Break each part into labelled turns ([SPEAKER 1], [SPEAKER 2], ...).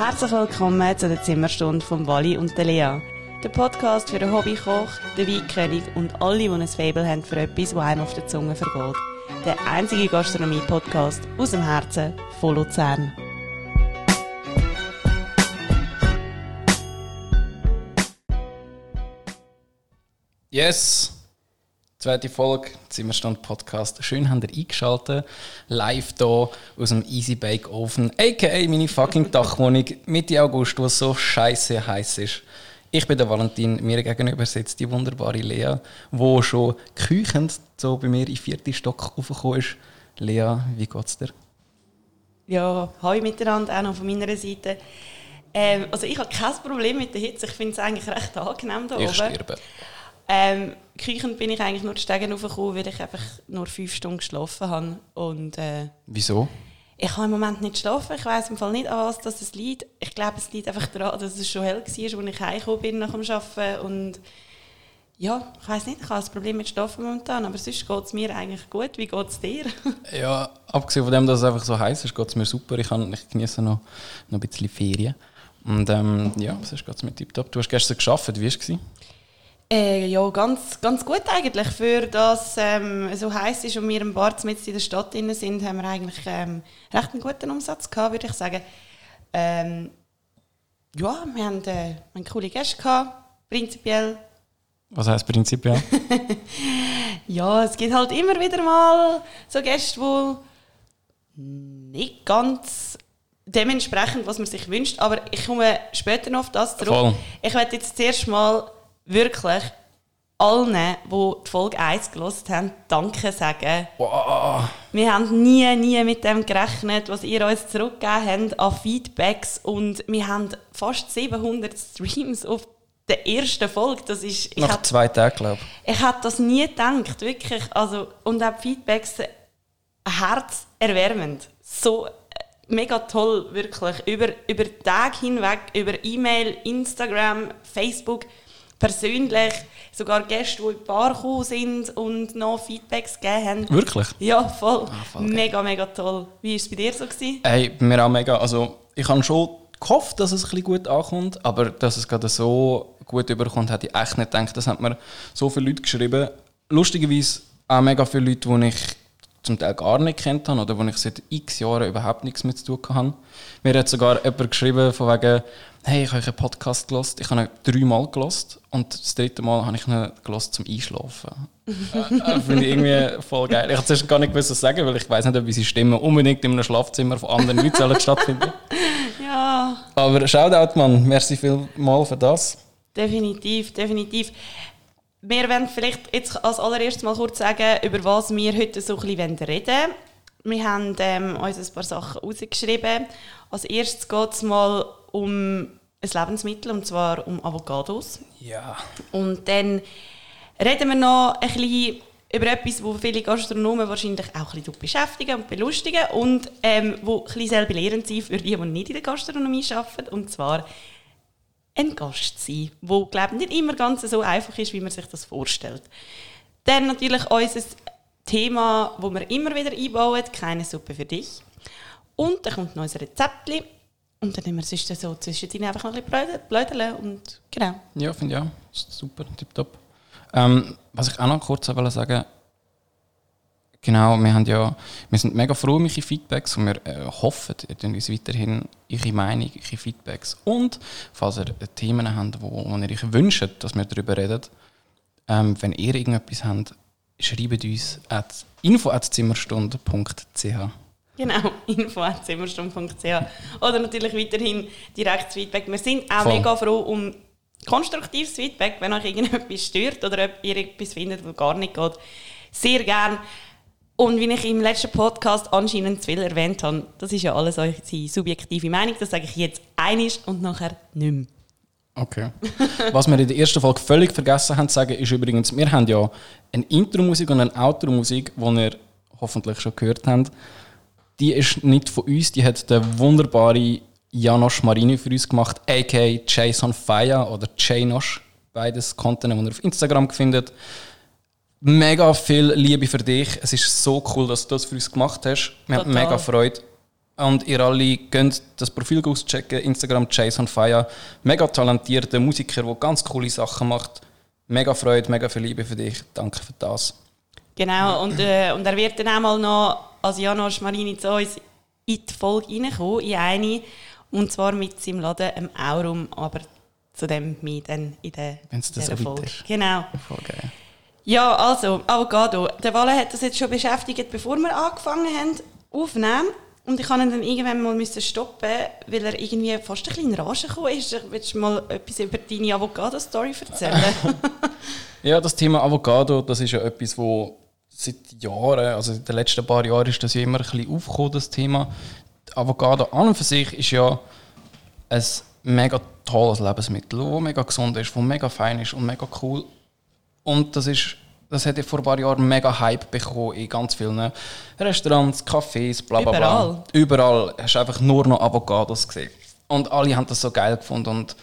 [SPEAKER 1] Herzlich willkommen zu der Zimmerstunde von Wally und der Lea. Der Podcast für den Hobbykoch, den Weinkönig und alle, die ein Faible haben für etwas, das einem auf der Zunge vergeht. Der einzige Gastronomie-Podcast aus dem Herzen von Luzern.
[SPEAKER 2] Yes! Zweite Folge, Zimmerstand Podcast. Schön habt ihr eingeschaltet. Live hier aus dem Easy Bake Oven, aka meine fucking Dachwohnung Mitte August, wo es so scheiße heiß ist. Ich bin der Valentin, mir gegenüber sitzt die wunderbare Lea, wo schon küchend so bei mir in vierten Stock raufgekommen ist. Lea, wie geht's dir?
[SPEAKER 1] Ja, hallo miteinander, auch noch von meiner Seite. Ähm, also ich habe kein Problem mit der Hitze, ich finde es eigentlich recht angenehm da
[SPEAKER 2] ich
[SPEAKER 1] oben.
[SPEAKER 2] sterbe.
[SPEAKER 1] Ähm, küchend bin ich eigentlich nur die Stegen raufgekommen, weil ich einfach nur fünf Stunden geschlafen habe. Und äh,
[SPEAKER 2] Wieso?
[SPEAKER 1] ich habe im Moment nicht geschlafen. Ich weiß im Fall nicht, an was das es liegt. Ich glaube, es liegt einfach daran, dass es schon hell war, als ich heimgekommen bin nach dem Arbeiten. Und ja, ich weiß nicht, ich habe ein Problem mit Schlafen momentan, aber sonst geht es mir eigentlich gut. Wie geht es dir?
[SPEAKER 2] Ja, abgesehen von dem, dass es einfach so heiß ist, geht es mir super. Ich, kann, ich genieße noch, noch ein bisschen Ferien. Und ähm, ja, sonst geht es mir tiptop. Du hast gestern geschafft, wie war es?
[SPEAKER 1] Äh, ja, ganz, ganz gut eigentlich. Für das ähm, so heiß ist und wir im Bar mit in der Stadt drin sind, haben wir eigentlich ähm, recht einen guten Umsatz gehabt, würde ich sagen. Ähm, ja, wir haben, äh, wir haben coole Gäste gehabt, prinzipiell.
[SPEAKER 2] Was heisst prinzipiell?
[SPEAKER 1] Ja, es gibt halt immer wieder mal so Gäste, die nicht ganz dementsprechend, was man sich wünscht. Aber ich komme später noch auf das zurück.
[SPEAKER 2] Voll.
[SPEAKER 1] Ich werde jetzt zuerst mal wirklich allen, die die Folge 1 gelost haben, Danke sagen.
[SPEAKER 2] wow.
[SPEAKER 1] Wir haben nie, nie mit dem gerechnet, was ihr uns zurückgegeben habt an Feedbacks. Und wir haben fast 700 Streams auf der ersten Folge. Das ist, ich
[SPEAKER 2] Nach
[SPEAKER 1] hab-
[SPEAKER 2] zwei Tagen, glaube ich.
[SPEAKER 1] ich hätte das nie gedacht, wirklich. Also, und auch Feedbacks äh, herzerwärmend. So äh, mega toll, wirklich. Über, über Tage hinweg, über E-Mail, Instagram, Facebook, persönlich. Sogar Gäste, die in die Bar gekommen sind und noch Feedbacks gegeben haben.
[SPEAKER 2] Wirklich?
[SPEAKER 1] Ja, voll.
[SPEAKER 2] voll geil.
[SPEAKER 1] mega, mega toll. Wie war es bei dir so? Gewesen?
[SPEAKER 2] Hey, bei mir auch mega. Also, ich habe schon gehofft, dass es ein bisschen gut ankommt, aber dass es gerade so gut überkommt, hätte ich echt nicht gedacht. Das hat mir so viele Leute geschrieben. Lustigerweise auch mega viele Leute, die ich zum Teil gar nicht kennt habe oder wo ich seit x Jahren überhaupt nichts mit zu tun habe. Mir hat sogar jemand geschrieben von wegen, hey, ich habe einen Podcast gelost. Ich habe ihn dreimal gelost und das dritte Mal habe ich ihn gelost zum Einschlafen. Äh, Finde ich irgendwie voll geil. Ich habe zuerst gar nicht gewusst, was sagen, weil ich weiß nicht, ob unsere Stimmen unbedingt in einem Schlafzimmer von anderen Leuten stattfinden.
[SPEAKER 1] Ja,
[SPEAKER 2] Aber Shoutout, Mann. Merci vielmal für das.
[SPEAKER 1] Definitiv, definitiv. Wir werden vielleicht jetzt als allererstes mal kurz sagen, über was wir heute so ein bisschen reden wollen. Wir haben ähm, uns ein paar Sachen rausgeschrieben. Als erstes geht es mal um ein Lebensmittel, und zwar um Avocados.
[SPEAKER 2] Ja.
[SPEAKER 1] Und dann reden wir noch ein bisschen über etwas, wo viele Gastronomen wahrscheinlich auch ein bisschen beschäftigen und belustigen und ähm, wo ein bisschen sehr belehrend sind für die, die nicht in der Gastronomie arbeiten. Und zwar ein Gast sein, wo glaube ich nicht immer ganz so einfach ist, wie man sich das vorstellt. Dann natürlich unser Thema, wo wir immer wieder einbauen, keine Suppe für dich. Und dann kommt noch unser Rezeptchen. Und dann nehmen wir sonst so zwischendrin einfach noch ein bisschen blödeln und genau.
[SPEAKER 2] Ja, finde ich auch. Super, tipptopp. Ähm, was ich auch noch kurz wollte sagen Genau, wir, haben ja, wir sind mega froh um eure Feedbacks und wir äh, hoffen, ihr tun uns weiterhin eure Meinung, eure Feedbacks und falls ihr äh, Themen habt, wo, wo ihr euch wünscht, dass wir darüber reden, ähm, wenn ihr irgendetwas habt, schreibt uns at info.zimmerstunde.ch
[SPEAKER 1] Genau, info.zimmerstunde.ch Oder natürlich weiterhin direktes Feedback. Wir sind auch
[SPEAKER 2] Voll.
[SPEAKER 1] mega froh um konstruktives Feedback, wenn euch irgendetwas stört oder ob ihr etwas findet, was gar nicht geht. Sehr gern. Und wie ich im letzten Podcast anscheinend zu viel erwähnt habe, das ist ja alles eure subjektive Meinung, das sage ich jetzt einig und nachher nicht mehr.
[SPEAKER 2] Okay. Was wir in der ersten Folge völlig vergessen haben zu sagen, ist übrigens, wir haben ja eine Intro-Musik und eine Outro-Musik, die ihr hoffentlich schon gehört habt. Die ist nicht von uns, die hat der wunderbare Janosch Marini für uns gemacht, a.k.a. Jason Fire oder Janosch. Beides Content, die ihr auf Instagram findet. Mega viel Liebe für dich. Es ist so cool, dass du das für uns gemacht hast. Wir haben mega Freude. Und ihr alle könnt das Profil auschecken, Instagram Chase on Fire. Mega talentierter Musiker, der ganz coole Sachen macht. Mega Freude, mega viel Liebe für dich. Danke für das.
[SPEAKER 1] Genau, und, äh, und er wird dann auch mal noch als Janosch Marini zu uns in die Folge reinkommen, in eine. Und zwar mit seinem Laden im Aurum, aber zu dem mehr dann in der,
[SPEAKER 2] so weit
[SPEAKER 1] Folge. Genau.
[SPEAKER 2] Voll geil.
[SPEAKER 1] Ja, also, Avocado. Der Walle hat das jetzt schon beschäftigt, bevor wir angefangen haben aufnehmen. Und ich habe ihn dann irgendwann mal müssen stoppen, weil er irgendwie fast ein bisschen in Rage gekommen ist. Willst du mal etwas über deine Avocado-Story erzählen?
[SPEAKER 2] Ja, das Thema Avocado, das ist ja etwas, wo seit Jahren, also in den letzten paar Jahren ist das ja immer ein bisschen aufgekommen, das Thema. Die Avocado an und für sich ist ja ein mega tolles Lebensmittel, das mega gesund ist, das mega fein ist und mega cool. Und das ist das hat ja vor ein paar Jahren mega Hype bekommen in ganz vielen Restaurants, Cafés, bla bla bla.
[SPEAKER 1] Überall.
[SPEAKER 2] Überall hast du einfach nur noch Avocados gesehen. Und alle haben das so geil gefunden. Und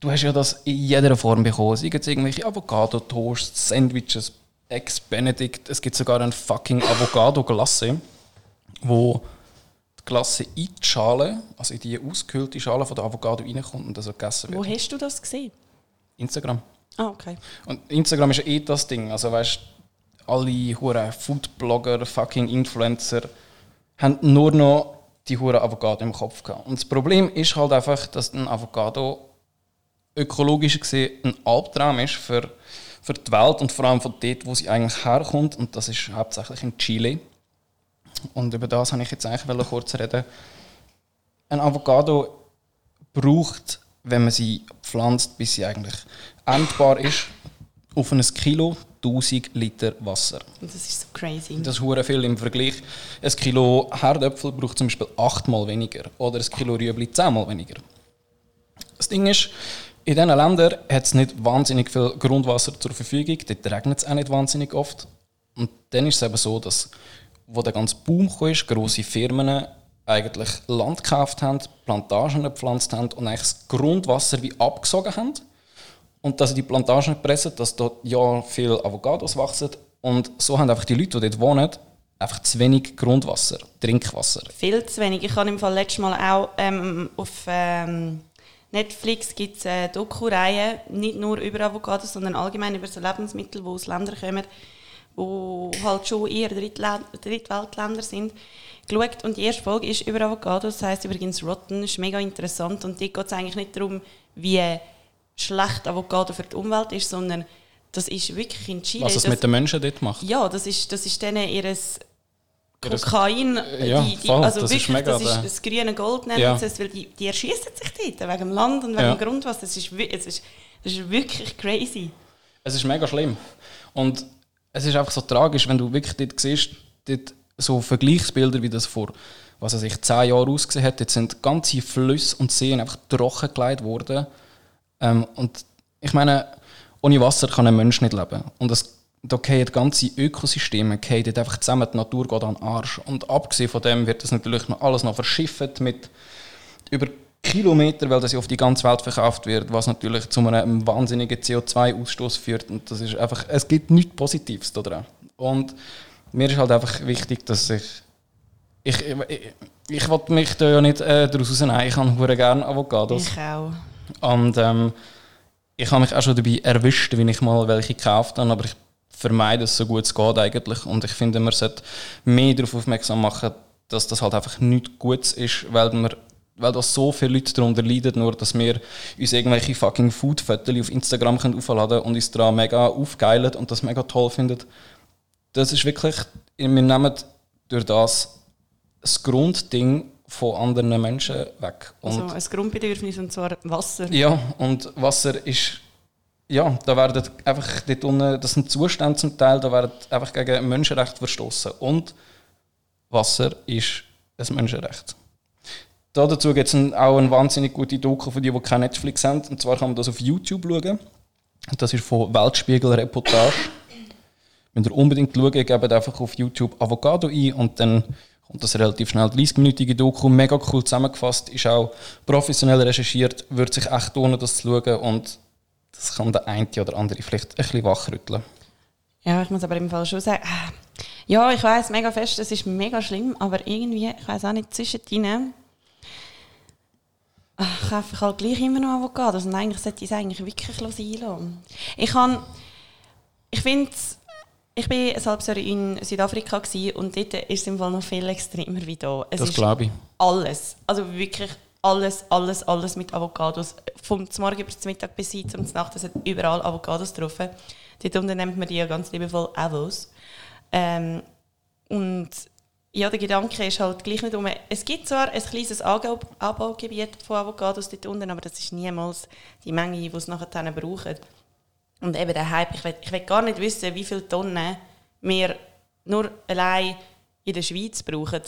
[SPEAKER 2] du hast ja das in jeder Form bekommen. Sei jetzt irgendwelche Avocado-Toasts, Sandwiches, Eggs Benedict. Es gibt sogar eine fucking Avocado-Glasse, wo die Glasse in die Schale, also in die ausgekühlte Schale von der Avocado reinkommt und das so gegessen wird.
[SPEAKER 1] Wo hast du das gesehen?
[SPEAKER 2] Instagram.
[SPEAKER 1] Ah, okay.
[SPEAKER 2] Und Instagram ist eh das Ding. Also weißt alle hure Foodblogger, fucking Influencer haben nur noch die hure Avocado im Kopf gehabt. Und das Problem ist halt einfach, dass ein Avocado ökologisch gesehen ein Albtraum ist für, für die Welt und vor allem von dort, wo sie eigentlich herkommt. Und das ist hauptsächlich in Chile. Und über das habe ich jetzt eigentlich kurz reden. Ein Avocado braucht, wenn man sie pflanzt, bis sie eigentlich endbar ist, auf ein Kilo 1000 Liter Wasser.
[SPEAKER 1] Das ist so crazy.
[SPEAKER 2] Das ist hure viel im Vergleich. Ein Kilo Herdöpfel braucht zum Beispiel achtmal weniger oder ein Kilo Rüebli zehnmal weniger. Das Ding ist, in diesen Ländern hat es nicht wahnsinnig viel Grundwasser zur Verfügung, dort regnet es auch nicht wahnsinnig oft. Und dann ist es eben so, dass, wo der ganze Boom kam, ist, grosse Firmen eigentlich Land gekauft haben, Plantagen gepflanzt haben und eigentlich das Grundwasser wie abgesogen haben. Und dass sie die Plantagen pressen, dass dort ja viel Avocados wachsen. Und so haben einfach die Leute, die dort wohnen, einfach zu wenig Grundwasser, Trinkwasser.
[SPEAKER 1] Viel zu wenig. Ich habe im Fall letztes Mal auch ähm, auf ähm, Netflix gibt es eine Doku-Reihe, nicht nur über Avocados, sondern allgemein über so Lebensmittel, die aus Ländern kommen, wo halt schon eher Drittla- Drittweltländer sind, geschaut. Und die erste Folge ist über Avocados, das heisst übrigens Rotten, ist mega interessant. Und dort geht es eigentlich nicht darum, wie schlecht Avocado für die Umwelt ist, sondern das ist wirklich in Chile.
[SPEAKER 2] Was es
[SPEAKER 1] das,
[SPEAKER 2] mit den Menschen dort macht.
[SPEAKER 1] ja, das ist, das ist denen ihres Kokain,
[SPEAKER 2] Ja,
[SPEAKER 1] die, die, also
[SPEAKER 2] das ist
[SPEAKER 1] wirklich,
[SPEAKER 2] mega
[SPEAKER 1] das ist das grüne Gold nennen
[SPEAKER 2] Ja.
[SPEAKER 1] es, weil die, die erschießen sich dort, wegen dem Land und wegen
[SPEAKER 2] Ja.
[SPEAKER 1] dem Grundwasser. Das ist, es ist, das ist wirklich crazy.
[SPEAKER 2] Es ist mega schlimm. Und es ist einfach so tragisch, wenn du wirklich dort siehst, dort so Vergleichsbilder, wie das vor was weiß ich, zehn Jahren ausgesehen hat. Jetzt sind ganze Flüsse und Seen einfach trockengelegt worden. Ähm, und ich meine, ohne Wasser kann ein Mensch nicht leben. Und es, da fallen ganze Ökosysteme einfach zusammen, die Natur geht an den Arsch. Und abgesehen von dem wird das natürlich noch alles noch verschifft mit über Kilometer, weil das ja auf die ganze Welt verkauft wird, was natürlich zu einem wahnsinnigen CO2-Ausstoß führt. Und das ist einfach, es gibt nichts Positives daran. Und mir ist halt einfach wichtig, dass ich ich, ich, ich, will mich da ja nicht äh, daraus rausnehmen. Ich habe gerne Avocados.
[SPEAKER 1] Ich auch.
[SPEAKER 2] Und ähm, ich habe mich auch schon dabei erwischt, wie ich mal welche gekauft habe, aber ich vermeide es so gut es geht eigentlich. Und ich finde, man sollte mehr darauf aufmerksam machen, dass das halt einfach nichts Gutes ist, weil wir weil da so viele Leute darunter leiden, nur dass wir uns irgendwelche fucking Food-Fotos auf Instagram können aufladen und uns daran mega aufgeilen und das mega toll finden. Das ist wirklich, wir nehmen durch das das Grundding von anderen Menschen weg. Und
[SPEAKER 1] Also ein Grundbedürfnis und zwar Wasser.
[SPEAKER 2] ja, und Wasser ist. Ja, da werden einfach dort unten, das sind Zustände zum Teil, da werden einfach gegen Menschenrechte verstoßen. Und Wasser ist ein Menschenrecht. Da dazu gibt es auch eine wahnsinnig gute Doku für die, die kein Netflix haben. Und zwar kann man das auf YouTube schauen. Das ist von Weltspiegel Reportage. Wenn ihr unbedingt schauen, gebt einfach auf YouTube Avocado ein und dann kommt das relativ schnell. 30-minütige Doku, mega cool zusammengefasst, ist auch professionell recherchiert, würde sich echt lohnen, das zu schauen und das kann der eine oder andere vielleicht ein bisschen wachrütteln.
[SPEAKER 1] Ja, ich muss aber im Fall schon sagen, äh, Ja, ich weiß mega fest, es ist mega schlimm, aber irgendwie, ich weiß auch nicht, zwischendrin ach, kaufe ich halt gleich immer noch Avocados und eigentlich sollte ich es eigentlich wirklich sein lassen. Ich kann, ich finde ich war ein halbes Jahr in Südafrika und dort ist es im Fall noch viel extremer wie hier.
[SPEAKER 2] Es das glaube ich.
[SPEAKER 1] Alles, also wirklich alles, alles, alles mit Avocados. Vom Morgen bis zum Mittag bis zum Nacht, es hat überall Avocados drauf. Dort unten nennt man die ja ganz liebevoll Avos. Ähm, und ja, der Gedanke ist halt gleich nicht um. Es gibt zwar ein kleines Anbaugebiet von Avocados dort unten, aber das ist niemals die Menge, die es nachher dann brauchen. Und eben der Hype, ich will, ich will gar nicht wissen, wie viele Tonnen wir nur allein in der Schweiz brauchen,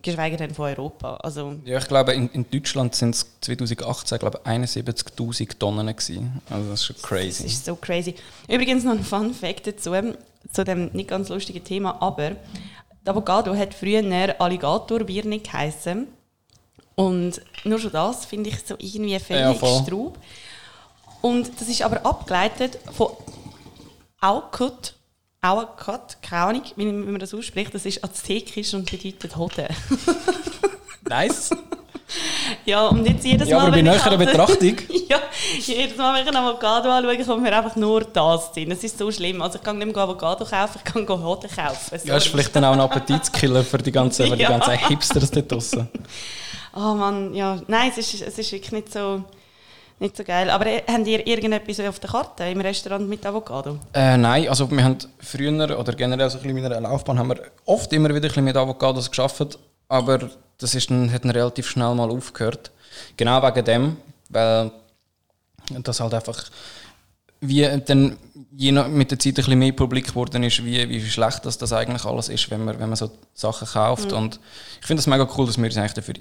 [SPEAKER 1] geschweige denn von Europa. Also
[SPEAKER 2] ja, ich glaube, in, in Deutschland sind es 2018 glaube 71'000 Tonnen gewesen. Also das ist schon crazy.
[SPEAKER 1] Das ist so crazy. Übrigens noch ein Fun Fact dazu, zu dem nicht ganz lustigen Thema, aber der Avocado hat früher Alligatorbirne geheißen. Und nur schon das finde ich so irgendwie völlig ja, straub. Und das ist aber abgeleitet von Aukut, Auerkat, keine Ahnung, wie man das ausspricht, das ist aztekisch und bedeutet Hoden.
[SPEAKER 2] nice.
[SPEAKER 1] Ja, und jetzt jedes
[SPEAKER 2] ja,
[SPEAKER 1] Mal,
[SPEAKER 2] aber bei näherer Betrachtung...
[SPEAKER 1] ja, jedes Mal, wenn ich ein Avocado anschaue, kommt mir einfach nur das drin. Es ist so schlimm. Also ich kann nicht mehr Avocado kaufen, ich kann Hoden kaufen.
[SPEAKER 2] Sorry. Ja, ist vielleicht dann auch ein Appetitskiller für die ganzen, ja. die ganzen Hipsters dort draussen.
[SPEAKER 1] Oh Mann, ja. Nein, es ist, es ist wirklich nicht so nicht so geil. Aber habt ihr irgendetwas auf der Karte im Restaurant mit Avocado?
[SPEAKER 2] Äh, nein, also wir haben früher oder generell so ein bisschen in meiner Laufbahn haben wir oft immer wieder ein bisschen mit Avocados geschafft, aber das ist dann, hat dann relativ schnell mal aufgehört. Genau wegen dem, weil das halt einfach wie dann je nach, mit der Zeit ein bisschen mehr Publik geworden ist, wie, wie schlecht das, das eigentlich alles ist, wenn man, wenn man so Sachen kauft. Mhm. Und ich finde es mega cool, dass wir uns eigentlich dafür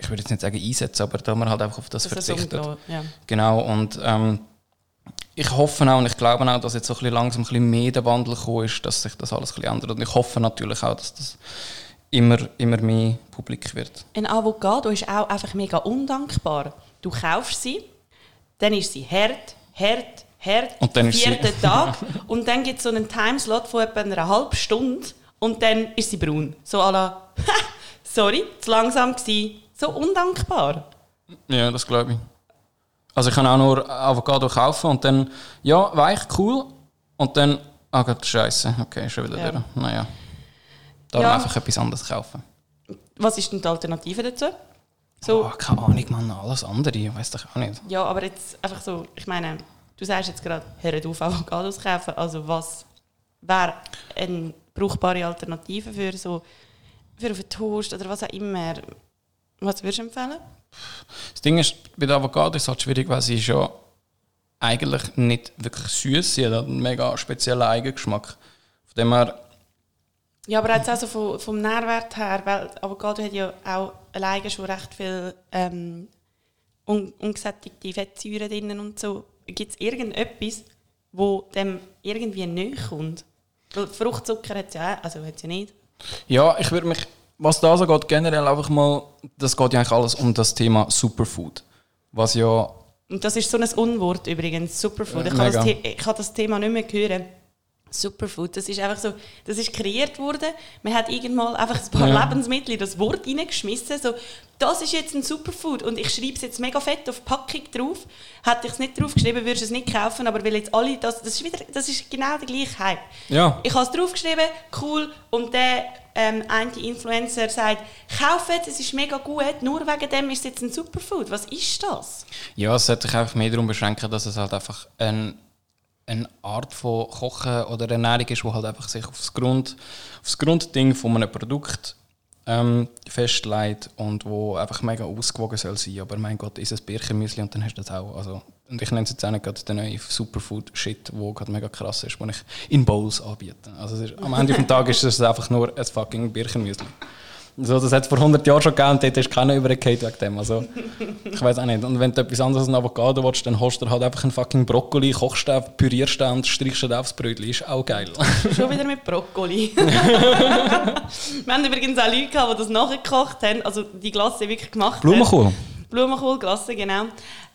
[SPEAKER 2] ich würde jetzt nicht sagen einsetzen, aber da man halt einfach auf das, das verzichtet. Ja. Genau, und ähm, ich hoffe auch und ich glaube auch, dass jetzt so ein bisschen langsam ein bisschen mehr der Wandel gekommen ist, dass sich das alles ein bisschen ändert. Und ich hoffe natürlich auch, dass das immer, immer mehr publik wird.
[SPEAKER 1] Ein Avocado ist auch einfach mega undankbar. Du kaufst sie, dann ist sie hart, hart, hart,
[SPEAKER 2] und dann
[SPEAKER 1] vierten Tag und dann gibt es so einen Timeslot von etwa einer halben Stunde und dann ist sie braun. So à la, sorry, zu langsam gewesen, so undankbar.
[SPEAKER 2] Ja, das glaube ich. Also ich kann auch nur Avocado kaufen und dann, ja, weich, cool. Und dann, ah Gott, scheiße, okay, schon wieder ja. durch. Naja. Darum ja. einfach etwas anderes kaufen.
[SPEAKER 1] Was ist denn die Alternative dazu? So.
[SPEAKER 2] Oh, keine Ahnung, Mann, alles andere, ich weiß doch auch nicht.
[SPEAKER 1] Ja, aber jetzt einfach so, ich meine, du sagst jetzt gerade, hört auf, Avocados kaufen. Also was wäre eine brauchbare Alternative für so, für einen Toast oder was auch immer? Was würdest du empfehlen?
[SPEAKER 2] Das Ding ist, bei der Avocado ist es halt schwierig, weil sie schon eigentlich nicht wirklich süß Sie hat einen mega speziellen Eigengeschmack. Von dem her...
[SPEAKER 1] Ja, aber jetzt also vom, vom Nährwert her, weil Avocado hat ja auch alleine schon recht viel ähm, un ungesättigte Fettsäuren drin und so. Gibt es irgendetwas, wo dem irgendwie näher kommt? Weil Fruchtzucker hat es ja, also ja nicht.
[SPEAKER 2] Ja, ich würde mich was da so geht, generell einfach mal, das geht ja eigentlich alles um das Thema Superfood. Was ja.
[SPEAKER 1] Und das ist so ein Unwort übrigens, Superfood. Ich kann, das, ich kann das Thema nicht mehr hören. Superfood, das ist einfach so, das ist kreiert worden. Man hat irgendwann einfach ein paar ja. Lebensmittel in das Wort reingeschmissen. So, das ist jetzt ein Superfood und ich schreibe es jetzt mega fett auf die Packung drauf. Hätte ich es nicht drauf geschrieben, würde ich es nicht kaufen, aber weil jetzt alle, das, das, ist, wieder, das ist genau der gleiche Hype.
[SPEAKER 2] Ja.
[SPEAKER 1] Ich habe es draufgeschrieben, cool, und der ähm, eine Influencer sagt, kauft es ist mega gut, nur wegen dem ist es jetzt ein Superfood. Was ist das?
[SPEAKER 2] Ja, es sollte sich einfach mehr darum beschränken, dass es halt einfach ein eine Art von Kochen oder Ernährung ist, die halt einfach sich aufs, Grund, aufs Grundding von einem Produkt ähm, festlegt und wo einfach mega ausgewogen soll sein. Aber mein Gott, ist es Birchenmüsli und dann hast du das auch. Also, und ich nenne es jetzt auch nicht gerade den neuen Superfood-Shit, der gerade mega krass ist, den ich in Bowls anbiete. Also ist, am Ende des Tages ist es einfach nur ein fucking Birchenmüsli. So, das hat es vor 100 Jahren schon gegeben und dort ist keiner übergekehrt wegen dem. Also, ich weiß auch nicht. Und wenn du etwas anderes als ein Avocado willst, dann hast du halt einfach einen fucking Brokkoli, kochst den, pürierst den und strichst den aufs Brötchen. Ist auch geil.
[SPEAKER 1] Schon wieder mit Brokkoli. Wir haben übrigens auch Leute gehabt, die das nachgekocht haben, also die Glasse wirklich gemacht
[SPEAKER 2] Blumenkohl. haben.
[SPEAKER 1] Blumenkohl. Glasse, genau.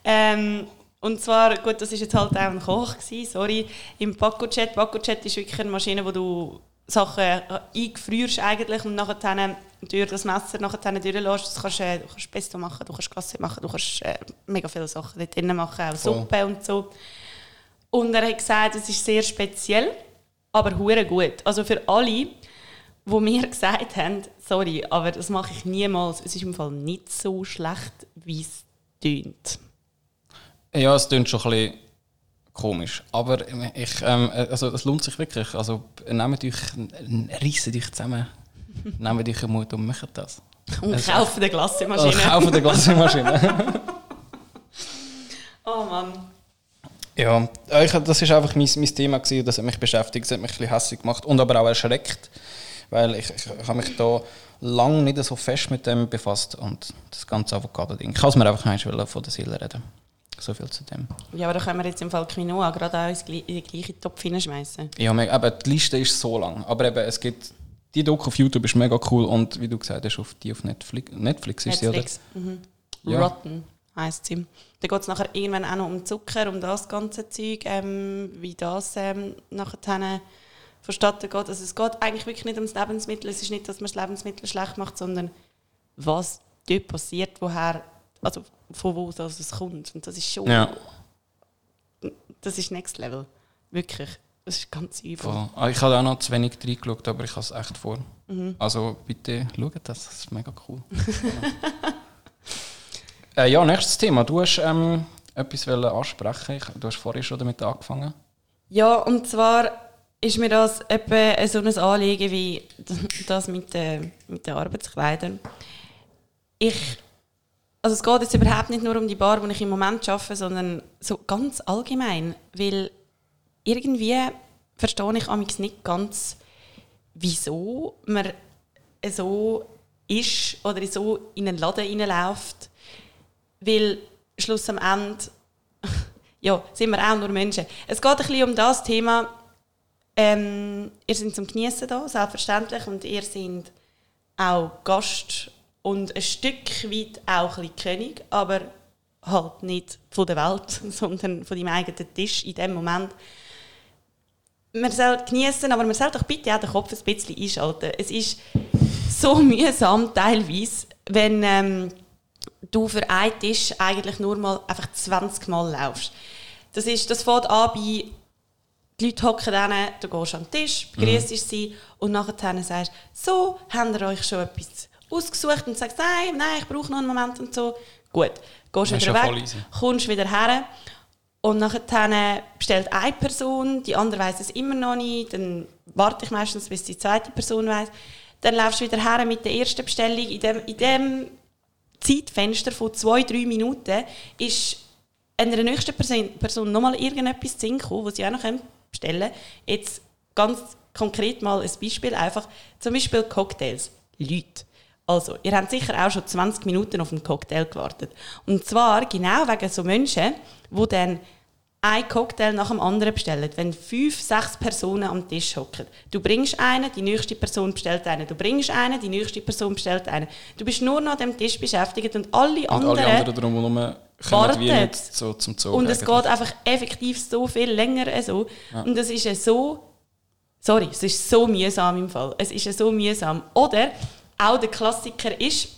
[SPEAKER 1] Ähm, und zwar, gut, das war jetzt halt auch ein Koch, gewesen, sorry, im Paco-Chat. Paco-Chat ist wirklich eine Maschine, wo du Sachen äh, eingefrierst eigentlich und nachher dann durch das Messer nachher dann durchlässt. Das kannst, äh, du kannst Pesto machen, du kannst Glasse machen, du kannst äh, mega viele Sachen dort drin machen, auch. Suppe und so. Und er hat gesagt, es ist sehr speziell, aber hure gut. Also für alle, die mir gesagt haben, sorry, aber das mache ich niemals, es ist im Fall nicht so schlecht, wie es tönt.
[SPEAKER 2] Ja, es klingt schon ein bisschen komisch. Aber ich, ähm, also, es lohnt sich wirklich. Also, nehmt euch, reissen euch zusammen, nehmt euch Mut und macht das.
[SPEAKER 1] Und
[SPEAKER 2] Es-
[SPEAKER 1] kaufen eine
[SPEAKER 2] Also,
[SPEAKER 1] Glassemaschine.
[SPEAKER 2] kauft eine Glasmaschine.
[SPEAKER 1] Oh Mann.
[SPEAKER 2] ja, ich, das war einfach mein, mein Thema, gewesen, das hat mich beschäftigt, das hat mich ein bisschen hässlich gemacht und aber auch erschreckt. Weil ich, ich, ich habe mich da lange nicht so fest mit dem befasst und das ganze Avocado-Ding. Ich kann es mir einfach nicht von der Seele reden. So viel zu dem.
[SPEAKER 1] Ja, aber da können wir jetzt im Fall Quinoa gerade auch in den gleichen Topf hineinschmeißen.
[SPEAKER 2] Ja, eben, die Liste ist so lang. Aber eben, es gibt. Die Doku auf YouTube ist mega cool und wie du gesagt hast, auf die auf Netflix. Netflix ist
[SPEAKER 1] Netflix. Mhm.
[SPEAKER 2] sie, oder? Ja.
[SPEAKER 1] Rotten heisst sie. Da geht es nachher irgendwann auch noch um Zucker, um das ganze Zeug, ähm, wie das ähm, nachher dann vonstatten geht. Also es geht eigentlich wirklich nicht ums Lebensmittel. Es ist nicht, dass man das Lebensmittel schlecht macht, sondern was dort passiert, woher, also von wo das es kommt. Und das ist schon,
[SPEAKER 2] Ja.
[SPEAKER 1] das ist Next Level. Wirklich. Das ist ganz.
[SPEAKER 2] Voll. Ah, Ich habe auch noch zu wenig reingeschaut, aber ich habe es echt vor.
[SPEAKER 1] Mhm.
[SPEAKER 2] Also bitte schaut das, das ist mega cool. äh, ja, nächstes Thema. Du hast ähm, etwas wollen ansprechen. Ich, du hast vorhin schon damit angefangen.
[SPEAKER 1] Ja, und zwar ist mir das etwa so ein Anliegen wie das mit den, mit den Arbeitskleidern. Ich, also es geht jetzt überhaupt nicht nur um die Bar, wo ich im Moment arbeite, sondern so ganz allgemein, weil irgendwie verstehe ich amigs nicht ganz, wieso man so ist oder so in einen Laden reinläuft, weil Schluss am Ende ja, sind wir auch nur Menschen. Es geht ein bisschen um das Thema, ähm, ihr seid zum Genießen da, selbstverständlich, und ihr seid auch Gast und ein Stück weit auch ein König, aber halt nicht von der Welt, sondern von deinem eigenen Tisch in dem Moment. Man soll genießen, aber man soll doch bitte auch den Kopf ein bisschen einschalten. Es ist so mühsam teilweise, wenn ähm, du für einen Tisch eigentlich nur mal einfach 20 Mal laufst. Das, ist, das fängt an bei die Leute hocken dann, du gehst an den Tisch, begrüßt sie und nachher sagst so, habt ihr euch schon etwas ausgesucht und sagst, nein, nein, ich brauche noch einen Moment und so. Gut, gehst wieder
[SPEAKER 2] ja
[SPEAKER 1] weg, kommst wieder her und nachher bestellt eine Person, die andere weiß es immer noch nicht, dann warte ich meistens, bis die zweite Person weiß. Dann laufst du wieder her mit der ersten Bestellung. In dem, in dem Zeitfenster von zwei, drei Minuten ist einer nächsten Person, Person nochmal irgendetwas zu Sinn gekommen, was sie auch noch bestellen können. Jetzt ganz konkret mal ein Beispiel, einfach zum Beispiel Cocktails. Leute. Also, ihr habt sicher auch schon 20 Minuten auf einen Cocktail gewartet. Und zwar genau wegen so Menschen, die dann ein Cocktail nach dem anderen bestellen. Wenn fünf, sechs Personen am Tisch hocken. Du bringst einen, die nächste Person bestellt einen. Du bringst einen, die nächste Person bestellt einen. Du bist nur noch an dem Tisch beschäftigt und alle
[SPEAKER 2] Und
[SPEAKER 1] anderen...
[SPEAKER 2] alle anderen wie nicht so zum Zug.
[SPEAKER 1] Und es
[SPEAKER 2] eigentlich.
[SPEAKER 1] geht einfach effektiv so viel länger so. Und es ist so, sorry, es ist so mühsam im Fall. Es ist so mühsam. Oder auch der Klassiker ist,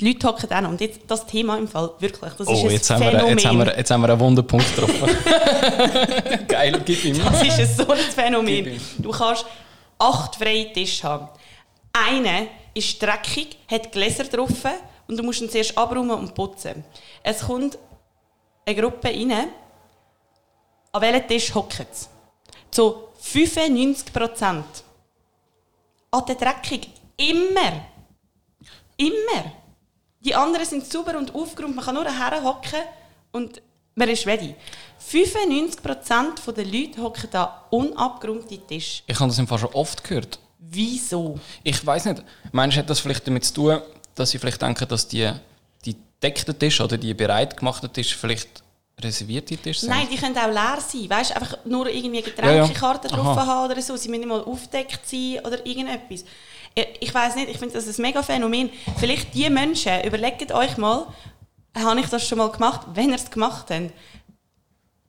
[SPEAKER 1] die Leute hocken dann und jetzt das Thema im Fall wirklich, das ist
[SPEAKER 2] Oh,
[SPEAKER 1] ein
[SPEAKER 2] jetzt haben, wir, jetzt, haben wir, jetzt haben wir einen Wunderpunkt getroffen. Geil, gib ihm.
[SPEAKER 1] Das ist so ein Phänomen. Du kannst acht freie Tische haben. Einer ist dreckig, hat Gläser drauf und du musst ihn zuerst abräumen und putzen. Es kommt eine Gruppe rein. An welchem Tisch hocken sie? Zu 95 Prozent. An der dreckig. Immer. Immer. Die anderen sind sauber und aufgeräumt. Man kann nur herhocken und man ist ready. 95% der Leute hocken da unabgeräumte Tisch.
[SPEAKER 2] Ich habe das im Fall schon oft gehört.
[SPEAKER 1] Wieso?
[SPEAKER 2] Ich weiß nicht. Meinst du, hat das vielleicht damit zu tun, dass sie vielleicht denken, dass die, die deckten Tisch oder die bereit gemachten Tisch vielleicht reservierte Tisch sind?
[SPEAKER 1] Nein, die können auch leer sein. Weißt du, einfach nur irgendwie
[SPEAKER 2] Ja,
[SPEAKER 1] Getränkekarten
[SPEAKER 2] ja.
[SPEAKER 1] drauf
[SPEAKER 2] Aha.
[SPEAKER 1] haben oder so. Sie müssen nicht mal aufgedeckt sein oder irgendetwas. Ich- Ich weiß nicht, ich finde das ein mega Phänomen. Vielleicht die Menschen, überlegt euch mal, habe ich das schon mal gemacht? Wenn ihr es gemacht habt,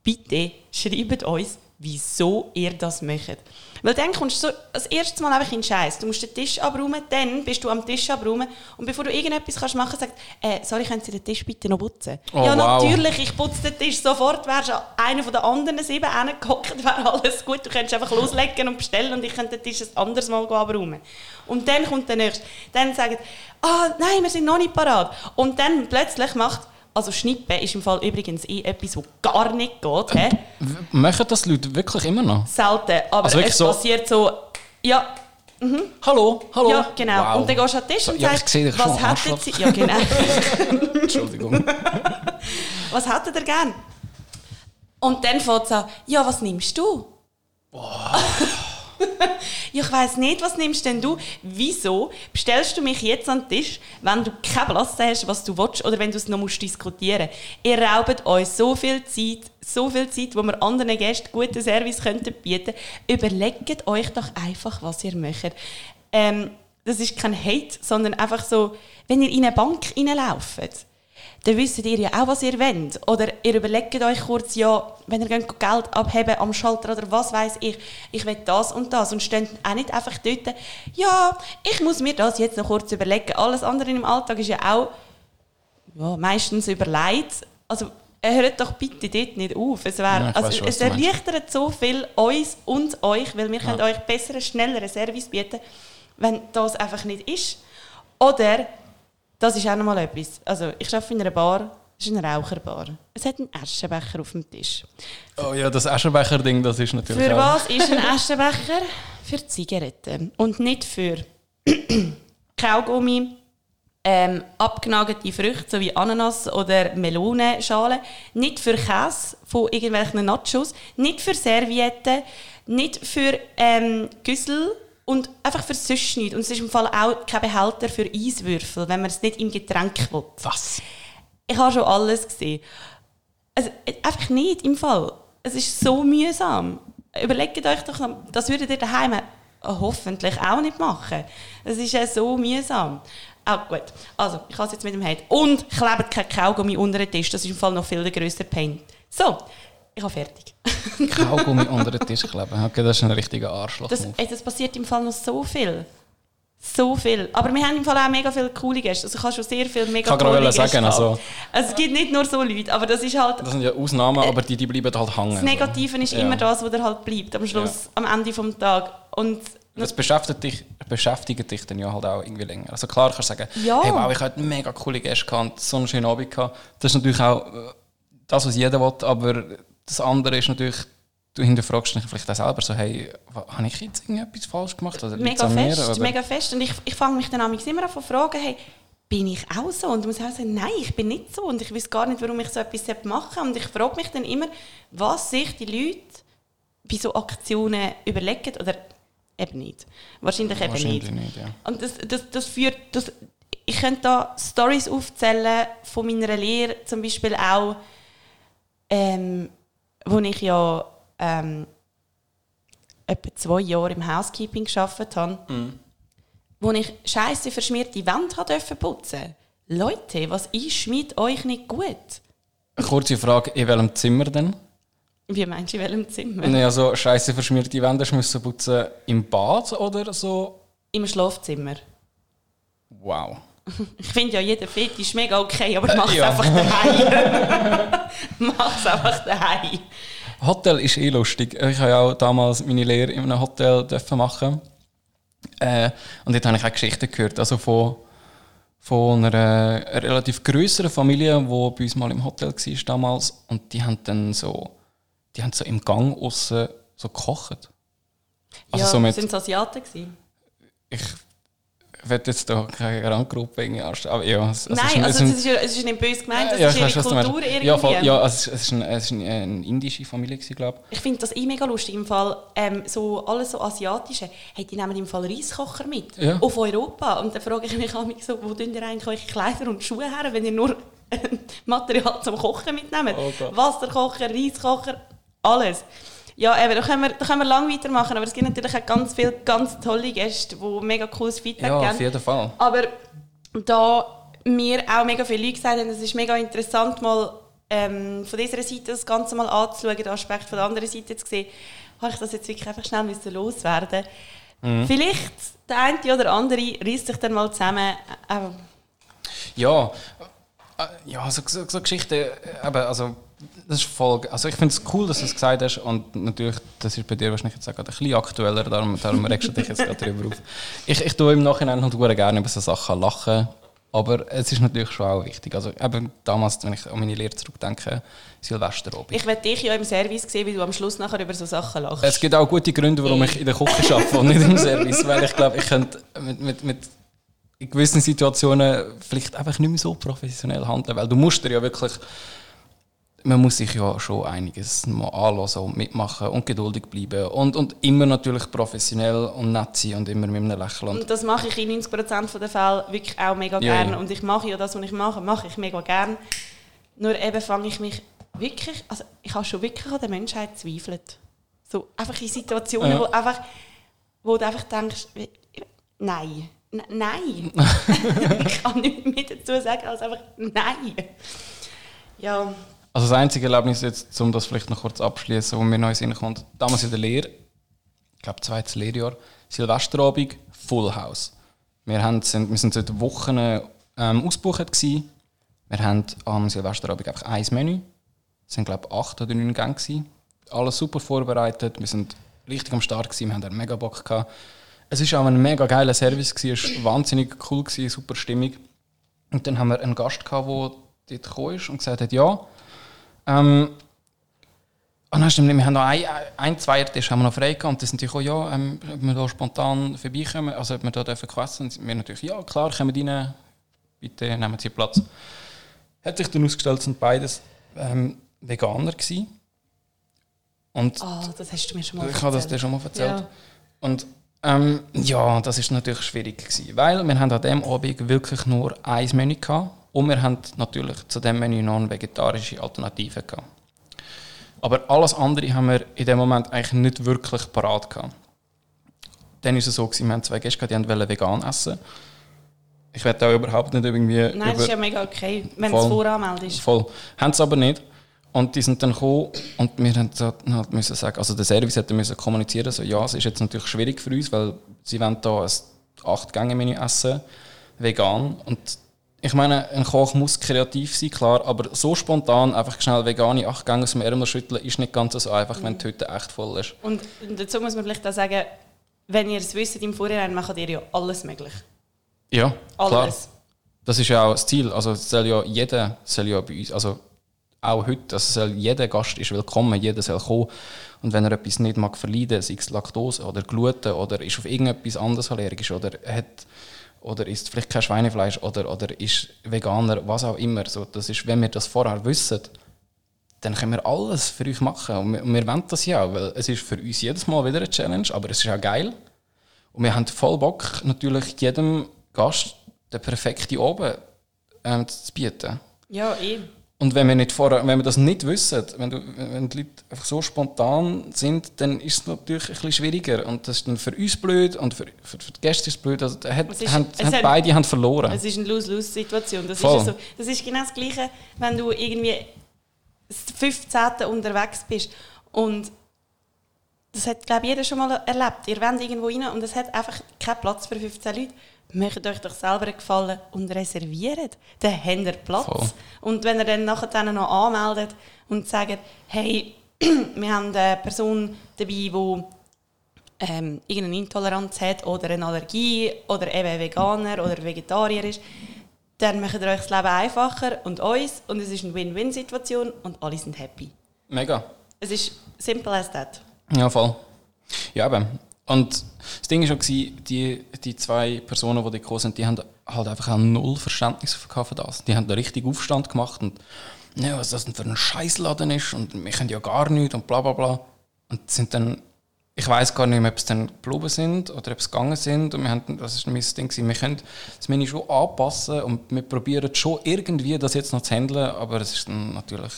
[SPEAKER 1] bitte schreibt uns, wieso ihr das macht. Weil dann kommst du so das erste Mal einfach in den Scheiß. Du musst den Tisch abräumen, dann bist du am Tisch abräumen und bevor du irgendetwas kannst machen sagst äh, sorry, können Sie den Tisch bitte noch putzen?
[SPEAKER 2] Oh,
[SPEAKER 1] ja,
[SPEAKER 2] wow.
[SPEAKER 1] natürlich, ich putze den Tisch sofort. Wärst du einer von den anderen sieben hingehockt, wäre alles gut. Du könntest einfach loslegen und bestellen und ich könnte den Tisch ein anderes Mal abräumen. Und dann kommt der Nächste. Dann sagen ah, nein, wir sind noch nicht parat. Und dann plötzlich macht also Schnippen ist im Fall übrigens eh etwas, was gar nicht geht. He?
[SPEAKER 2] Machen das Leute wirklich immer noch?
[SPEAKER 1] Selten. Aber
[SPEAKER 2] Also
[SPEAKER 1] es
[SPEAKER 2] so-
[SPEAKER 1] passiert so, ja,
[SPEAKER 2] Hallo, hallo.
[SPEAKER 1] ja, genau.
[SPEAKER 2] Wow.
[SPEAKER 1] Und dann gehst du an den Tisch und
[SPEAKER 2] Ja,
[SPEAKER 1] sagst,
[SPEAKER 2] schon,
[SPEAKER 1] was
[SPEAKER 2] Arschloch.
[SPEAKER 1] Sie... Ja, genau.
[SPEAKER 2] Entschuldigung.
[SPEAKER 1] was hättet ihr gern? Und dann fängt es an, ja, was nimmst du? Ja, ich weiss nicht, was nimmst denn du? Wieso bestellst du mich jetzt an den Tisch, wenn du keinen Platz hast, was du willst, oder wenn du es noch musst diskutieren Ihr raubt euch so viel Zeit, so viel Zeit, wo wir anderen Gästen guten Service könnten bieten Überlegt euch doch einfach, was ihr möchtet. Ähm, das ist kein Hate, sondern einfach so, wenn ihr in eine Bank reinlauft, dann wisst ihr ja auch, was ihr wollt. Oder ihr überlegt euch kurz, ja, wenn ihr Geld abheben am Schalter oder was weiß ich, ich will das und das und steht auch nicht einfach dort, ja, ich muss mir das jetzt noch kurz überlegen. Alles andere im Alltag ist ja auch ja, meistens überlegt. Also hört doch bitte dort nicht auf. Es, wär,
[SPEAKER 2] Ja,
[SPEAKER 1] also,
[SPEAKER 2] schon,
[SPEAKER 1] es erleichtert so viel uns und euch, weil wir können euch besseren, schnelleren Service bieten, wenn das einfach nicht ist. Oder, das ist auch nochmal etwas, also ich arbeite in einer Bar, es ist eine Raucherbar. Es hat einen Aschenbecher auf dem Tisch.
[SPEAKER 2] Oh ja, das Aschenbecher-Ding, das ist natürlich
[SPEAKER 1] Für
[SPEAKER 2] auch-
[SPEAKER 1] was ist ein Aschenbecher? Für Zigaretten. Und nicht für Kaugummi, ähm, abgenagelte Früchte, so wie Ananas oder Melonenschalen. Nicht für Käse von irgendwelchen Nachos. Nicht für Servietten. Nicht für ähm, Güssel. Und einfach für sonst nichts. Und es ist im Fall auch kein Behälter für Eiswürfel, wenn man es nicht im Getränk will.
[SPEAKER 2] Was?
[SPEAKER 1] Ich habe schon alles gesehen. Also, einfach nicht im Fall. Es ist so mühsam. Überlegt euch doch, noch- das würdet ihr daheim hoffentlich auch nicht machen. Es ist ja so mühsam. Auch gut. Also, ich habe es jetzt mit dem Hate. Und klebt kein Kaugummi unter den Tisch. Das ist im Fall noch viel der grösste Pain. So, ich habe fertig.
[SPEAKER 2] Kaugummi unter den Tisch kleben. Okay, das ist ein richtiger Arschloch.
[SPEAKER 1] Das, das passiert im Fall noch so viel. So viel. Aber wir haben im Fall auch mega viele coole Gäste. Also ich habe schon sehr viele mega
[SPEAKER 2] Ich kann gerade
[SPEAKER 1] tolle
[SPEAKER 2] sagen, also-
[SPEAKER 1] also es gibt nicht nur so Leute, aber das ist halt...
[SPEAKER 2] Das sind ja Ausnahmen, aber die, die bleiben halt hängen.
[SPEAKER 1] Das Negative ist
[SPEAKER 2] Ja.
[SPEAKER 1] immer das, was halt bleibt am Schluss, am Ende des Tages. Und
[SPEAKER 2] Das beschäftigt dich, beschäftigt dich dann ja halt auch irgendwie länger. Also klar kannst du sagen,
[SPEAKER 1] Ja.
[SPEAKER 2] hey wow, ich hatte mega coole Gäste gehabt, so einen schönen Abend gehabt. Das ist natürlich auch äh, das, was jeder will, aber das andere ist natürlich, du hinterfragst dich vielleicht auch selber so, hey, habe ich jetzt irgendetwas falsch gemacht? Oder
[SPEAKER 1] mega
[SPEAKER 2] an mir?
[SPEAKER 1] fest,
[SPEAKER 2] Oder-
[SPEAKER 1] mega fest. Und ich, ich fange mich dann amigs immer an zu fragen, hey, bin ich auch so? Und ich muss auch sagen, nein, ich bin nicht so. Und ich weiß gar nicht, warum ich so etwas machen. Und ich frage mich dann immer, was sich die Leute bei so Aktionen überlegen oder eben nicht. Wahrscheinlich eben
[SPEAKER 2] Wahrscheinlich
[SPEAKER 1] nicht.
[SPEAKER 2] nicht, ja.
[SPEAKER 1] Und das, das, das führt, das, ich könnte da Stories aufzählen von meiner Lehre, zum Beispiel auch, ähm, wo ich ja ähm, etwa zwei Jahre im Housekeeping gearbeitet habe, wo ich scheiße verschmierte Wände dürfen putzen. Leute, was ist mit euch nicht gut?
[SPEAKER 2] Eine kurze Frage, in welchem Zimmer denn?
[SPEAKER 1] Wie meinst du, in welchem Zimmer?
[SPEAKER 2] Nee, also scheiße verschmierte Wände müssen putzen im Bad oder so?
[SPEAKER 1] Im Schlafzimmer.
[SPEAKER 2] Wow.
[SPEAKER 1] Ich finde ja jeden Fetisch mega okay, aber mach es
[SPEAKER 2] Ja.
[SPEAKER 1] einfach daheim. mach es einfach daheim.
[SPEAKER 2] Hotel ist eh lustig. Ich habe ja auch damals meine Lehre in einem Hotel dürfen machen. Äh, und dort habe ich auch Geschichten gehört. Also von, von einer, einer relativ größeren Familie, die bei uns mal im Hotel war damals. Und die haben dann so, die haben so im Gang aussen so gekocht. Also
[SPEAKER 1] ja,
[SPEAKER 2] so mit,
[SPEAKER 1] sind es Asiaten gewesen?
[SPEAKER 2] ich werde jetzt da keine Randgruppe irgendwie anstellen. Aber ja, es, es
[SPEAKER 1] Nein,
[SPEAKER 2] ist ein-
[SPEAKER 1] also
[SPEAKER 2] es
[SPEAKER 1] es ist, es ist nicht böse gemeint, das
[SPEAKER 2] ja,
[SPEAKER 1] ist
[SPEAKER 2] ich
[SPEAKER 1] ihre
[SPEAKER 2] meinst.
[SPEAKER 1] Kultur irgendwie.
[SPEAKER 2] Ja, voll, ja es, es ist, ein, es ist eine, eine indische Familie, glaube
[SPEAKER 1] Ich finde das eh mega lustig im Fall, ähm, so alles so asiatische, hey, die nehmen im Fall Reiskocher mit,
[SPEAKER 2] Ja.
[SPEAKER 1] auf Europa. Und dann frage ich mich auch so, wo tun ihr eigentlich eure Kleider und Schuhe her, wenn ihr nur Material zum Kochen mitnehmt?
[SPEAKER 2] Oh.
[SPEAKER 1] Wasserkocher, Reiskocher, alles. Ja, eben, da können, wir, da können wir lang weitermachen, aber es gibt natürlich auch ganz viele ganz tolle Gäste, die mega cooles Feedback
[SPEAKER 2] Ja,
[SPEAKER 1] geben.
[SPEAKER 2] auf jeden Fall.
[SPEAKER 1] Aber da mir auch mega viele Leute gesagt haben, es ist mega interessant, mal ähm, von dieser Seite das Ganze mal anzuschauen, den Aspekt von der anderen Seite zu sehen, habe ich das jetzt wirklich einfach schnell müssen loswerden mhm. Vielleicht der eine oder andere reißt sich dann mal zusammen. Äh,
[SPEAKER 2] ja, äh, ja, so, so, so Geschichten, eben, also das ist voll, also ich finde es cool, dass du es gesagt hast und natürlich, das ist bei dir wahrscheinlich jetzt auch ein bisschen aktueller, darum, darum regst du dich jetzt gerade darüber auf. Ich, ich tue im Nachhinein halt gerne über so Sachen lachen, aber es ist natürlich schon auch wichtig. Also eben damals, wenn ich an meine Lehre zurückdenke, Silvesterabend.
[SPEAKER 1] Ich werde dich ja im Service sehen, wie du am Schluss nachher über so Sachen lachst.
[SPEAKER 2] Es gibt auch gute Gründe, warum ich in der Küche arbeite und nicht im Service, weil ich glaube, ich könnte mit, mit, mit in gewissen Situationen vielleicht einfach nicht mehr so professionell handeln, weil du musst dir ja wirklich man muss sich ja schon einiges mal anlassen und mitmachen und geduldig bleiben und, und immer natürlich professionell und nett sein und immer mit einem Lächeln.
[SPEAKER 1] Und das mache ich in 90% der Fälle wirklich auch mega ja, gerne ja. und ich mache ja das, was ich mache, mache ich mega gerne. Nur eben fange ich mich wirklich, also ich habe schon wirklich an der Menschheit zweifelt. So einfach in Situationen, ja. wo, einfach, wo du einfach denkst, nein, nein. ich kann nichts mehr dazu sagen als einfach nein. Ja,
[SPEAKER 2] also das einzige Erlebnis jetzt, um das vielleicht noch kurz abschließen, wo mir neu Sinn kommt, damals in der Lehre, ich glaube zweites Lehrjahr, Silvesterabend, Full House. Wir, haben, sind, wir sind seit Wochen ähm, ausgebucht gewesen. Wir haben am Silvesterabend einfach ein Menü. Es waren glaube ich acht oder neun Gänge gewesen. Alles super vorbereitet. Wir sind richtig am Start gewesen. Wir haben einen mega Bock gehabt. Es war auch ein mega geiler Service. Es war wahnsinnig cool gewesen, super Stimmung. Und dann haben wir einen Gast gehabt, der dort ist und gesagt hat, ja, ähm, und dann stimmt, wir haben noch ein, ein zwei Tisch haben wir noch frei gehabt und das sind natürlich auch, ja, ähm, ob wir da spontan vorbeikommen, also ob wir da dürfen quessen. Und wir natürlich, ja klar, kommen rein, bitte nehmen Sie Platz. Hat sich dann ausgestellt, sind beides ähm, Veganer gewesen.
[SPEAKER 1] Und oh, das hast du mir schon mal
[SPEAKER 2] Ich habe das dir schon mal erzählt. Ja. Und ähm, ja, das ist natürlich schwierig gewesen, weil wir haben an dem Abend wirklich nur ein Menü gehabt und wir haben natürlich zu dem Menü noch eine vegetarische Alternative gehabt. Aber alles andere haben wir in dem Moment eigentlich nicht wirklich parat gehabt. Dann war es so, wir haben zwei Gäste, die wollten vegan essen. Ich werde da überhaupt nicht irgendwie...
[SPEAKER 1] Nein,
[SPEAKER 2] über
[SPEAKER 1] das ist ja mega okay, wenn du es voranmeldest.
[SPEAKER 2] Voll. Haben sie aber nicht. Und die sind dann gekommen und wir haben halt müssen sagen, also der Service hätte müssen kommunizieren, so ja, es ist jetzt natürlich schwierig für uns, weil sie wollen da ein acht Gänge Menü essen, vegan und ich meine, ein Koch muss kreativ sein, klar, aber so spontan einfach schnell vegane acht Gänge aus dem Ärmel schütteln, ist nicht ganz so einfach, wenn die Hütte echt voll ist.
[SPEAKER 1] Und dazu muss man vielleicht auch sagen, wenn ihr es wisst im Vorhinein, macht ihr ja alles möglich.
[SPEAKER 2] Ja, alles. Klar. Das ist ja auch das Ziel. Also soll ja jeder soll ja bei uns, also auch heute, also soll jeder Gast ist willkommen, jeder soll kommen. Und wenn er etwas nicht mag verleiden, sei es Laktose oder Gluten oder ist auf irgendetwas anderes allergisch oder hat oder isst vielleicht kein Schweinefleisch oder, oder ist Veganer, was auch immer. So, das ist, wenn wir das vorher wissen, dann können wir alles für euch machen. Und wir, und wir wollen das ja, weil es ist für uns jedes Mal wieder eine Challenge, aber es ist auch geil. Und wir haben voll Bock, natürlich jedem Gast den perfekten Oben ähm, zu bieten.
[SPEAKER 1] Ja, eben.
[SPEAKER 2] Und wenn wir, nicht vorher, wenn wir das nicht wissen, wenn, du, wenn die Leute einfach so spontan sind, dann ist es natürlich ein bisschen schwieriger. Und das ist dann für uns blöd und für, für, für die Gäste ist es blöd. Also, hat, ist, haben, haben beide haben verloren.
[SPEAKER 1] Es ist eine Lose-Lose-Situation. Das, ist so, das ist genau das Gleiche, wenn du irgendwie das 15. unterwegs bist und das hat, glaube ich, jeder schon mal erlebt. Ihr wollt irgendwo rein und es hat einfach keinen Platz für 15 Leute macht euch doch selber einen Gefallen und reserviert. Dann habt ihr Platz. Voll. Und wenn ihr dann nachher dann noch anmeldet und sagt, hey, wir haben eine Person dabei, die ähm, irgendeine Intoleranz hat oder eine Allergie oder eben Veganer oder Vegetarier ist, dann macht ihr euch das Leben einfacher und uns und es ist eine Win-Win-Situation und alle sind happy.
[SPEAKER 2] Mega.
[SPEAKER 1] Es ist simple as that.
[SPEAKER 2] Ja, voll. Ja, eben. Und das Ding war schon, die, die zwei Personen, die gekommen sind, die haben halt einfach auch null Verständnis für das. Die haben da richtig Aufstand gemacht und ja, was das denn für ein Scheißladen ist und wir können ja gar nichts und bla bla bla. Und sind dann, ich weiß gar nicht mehr, ob es dann geblieben sind oder ob es gegangen sind. Und wir haben, das ist mein Ding, wir können das Menü schon anpassen und wir probieren schon irgendwie das jetzt noch zu handeln, aber es ist dann natürlich,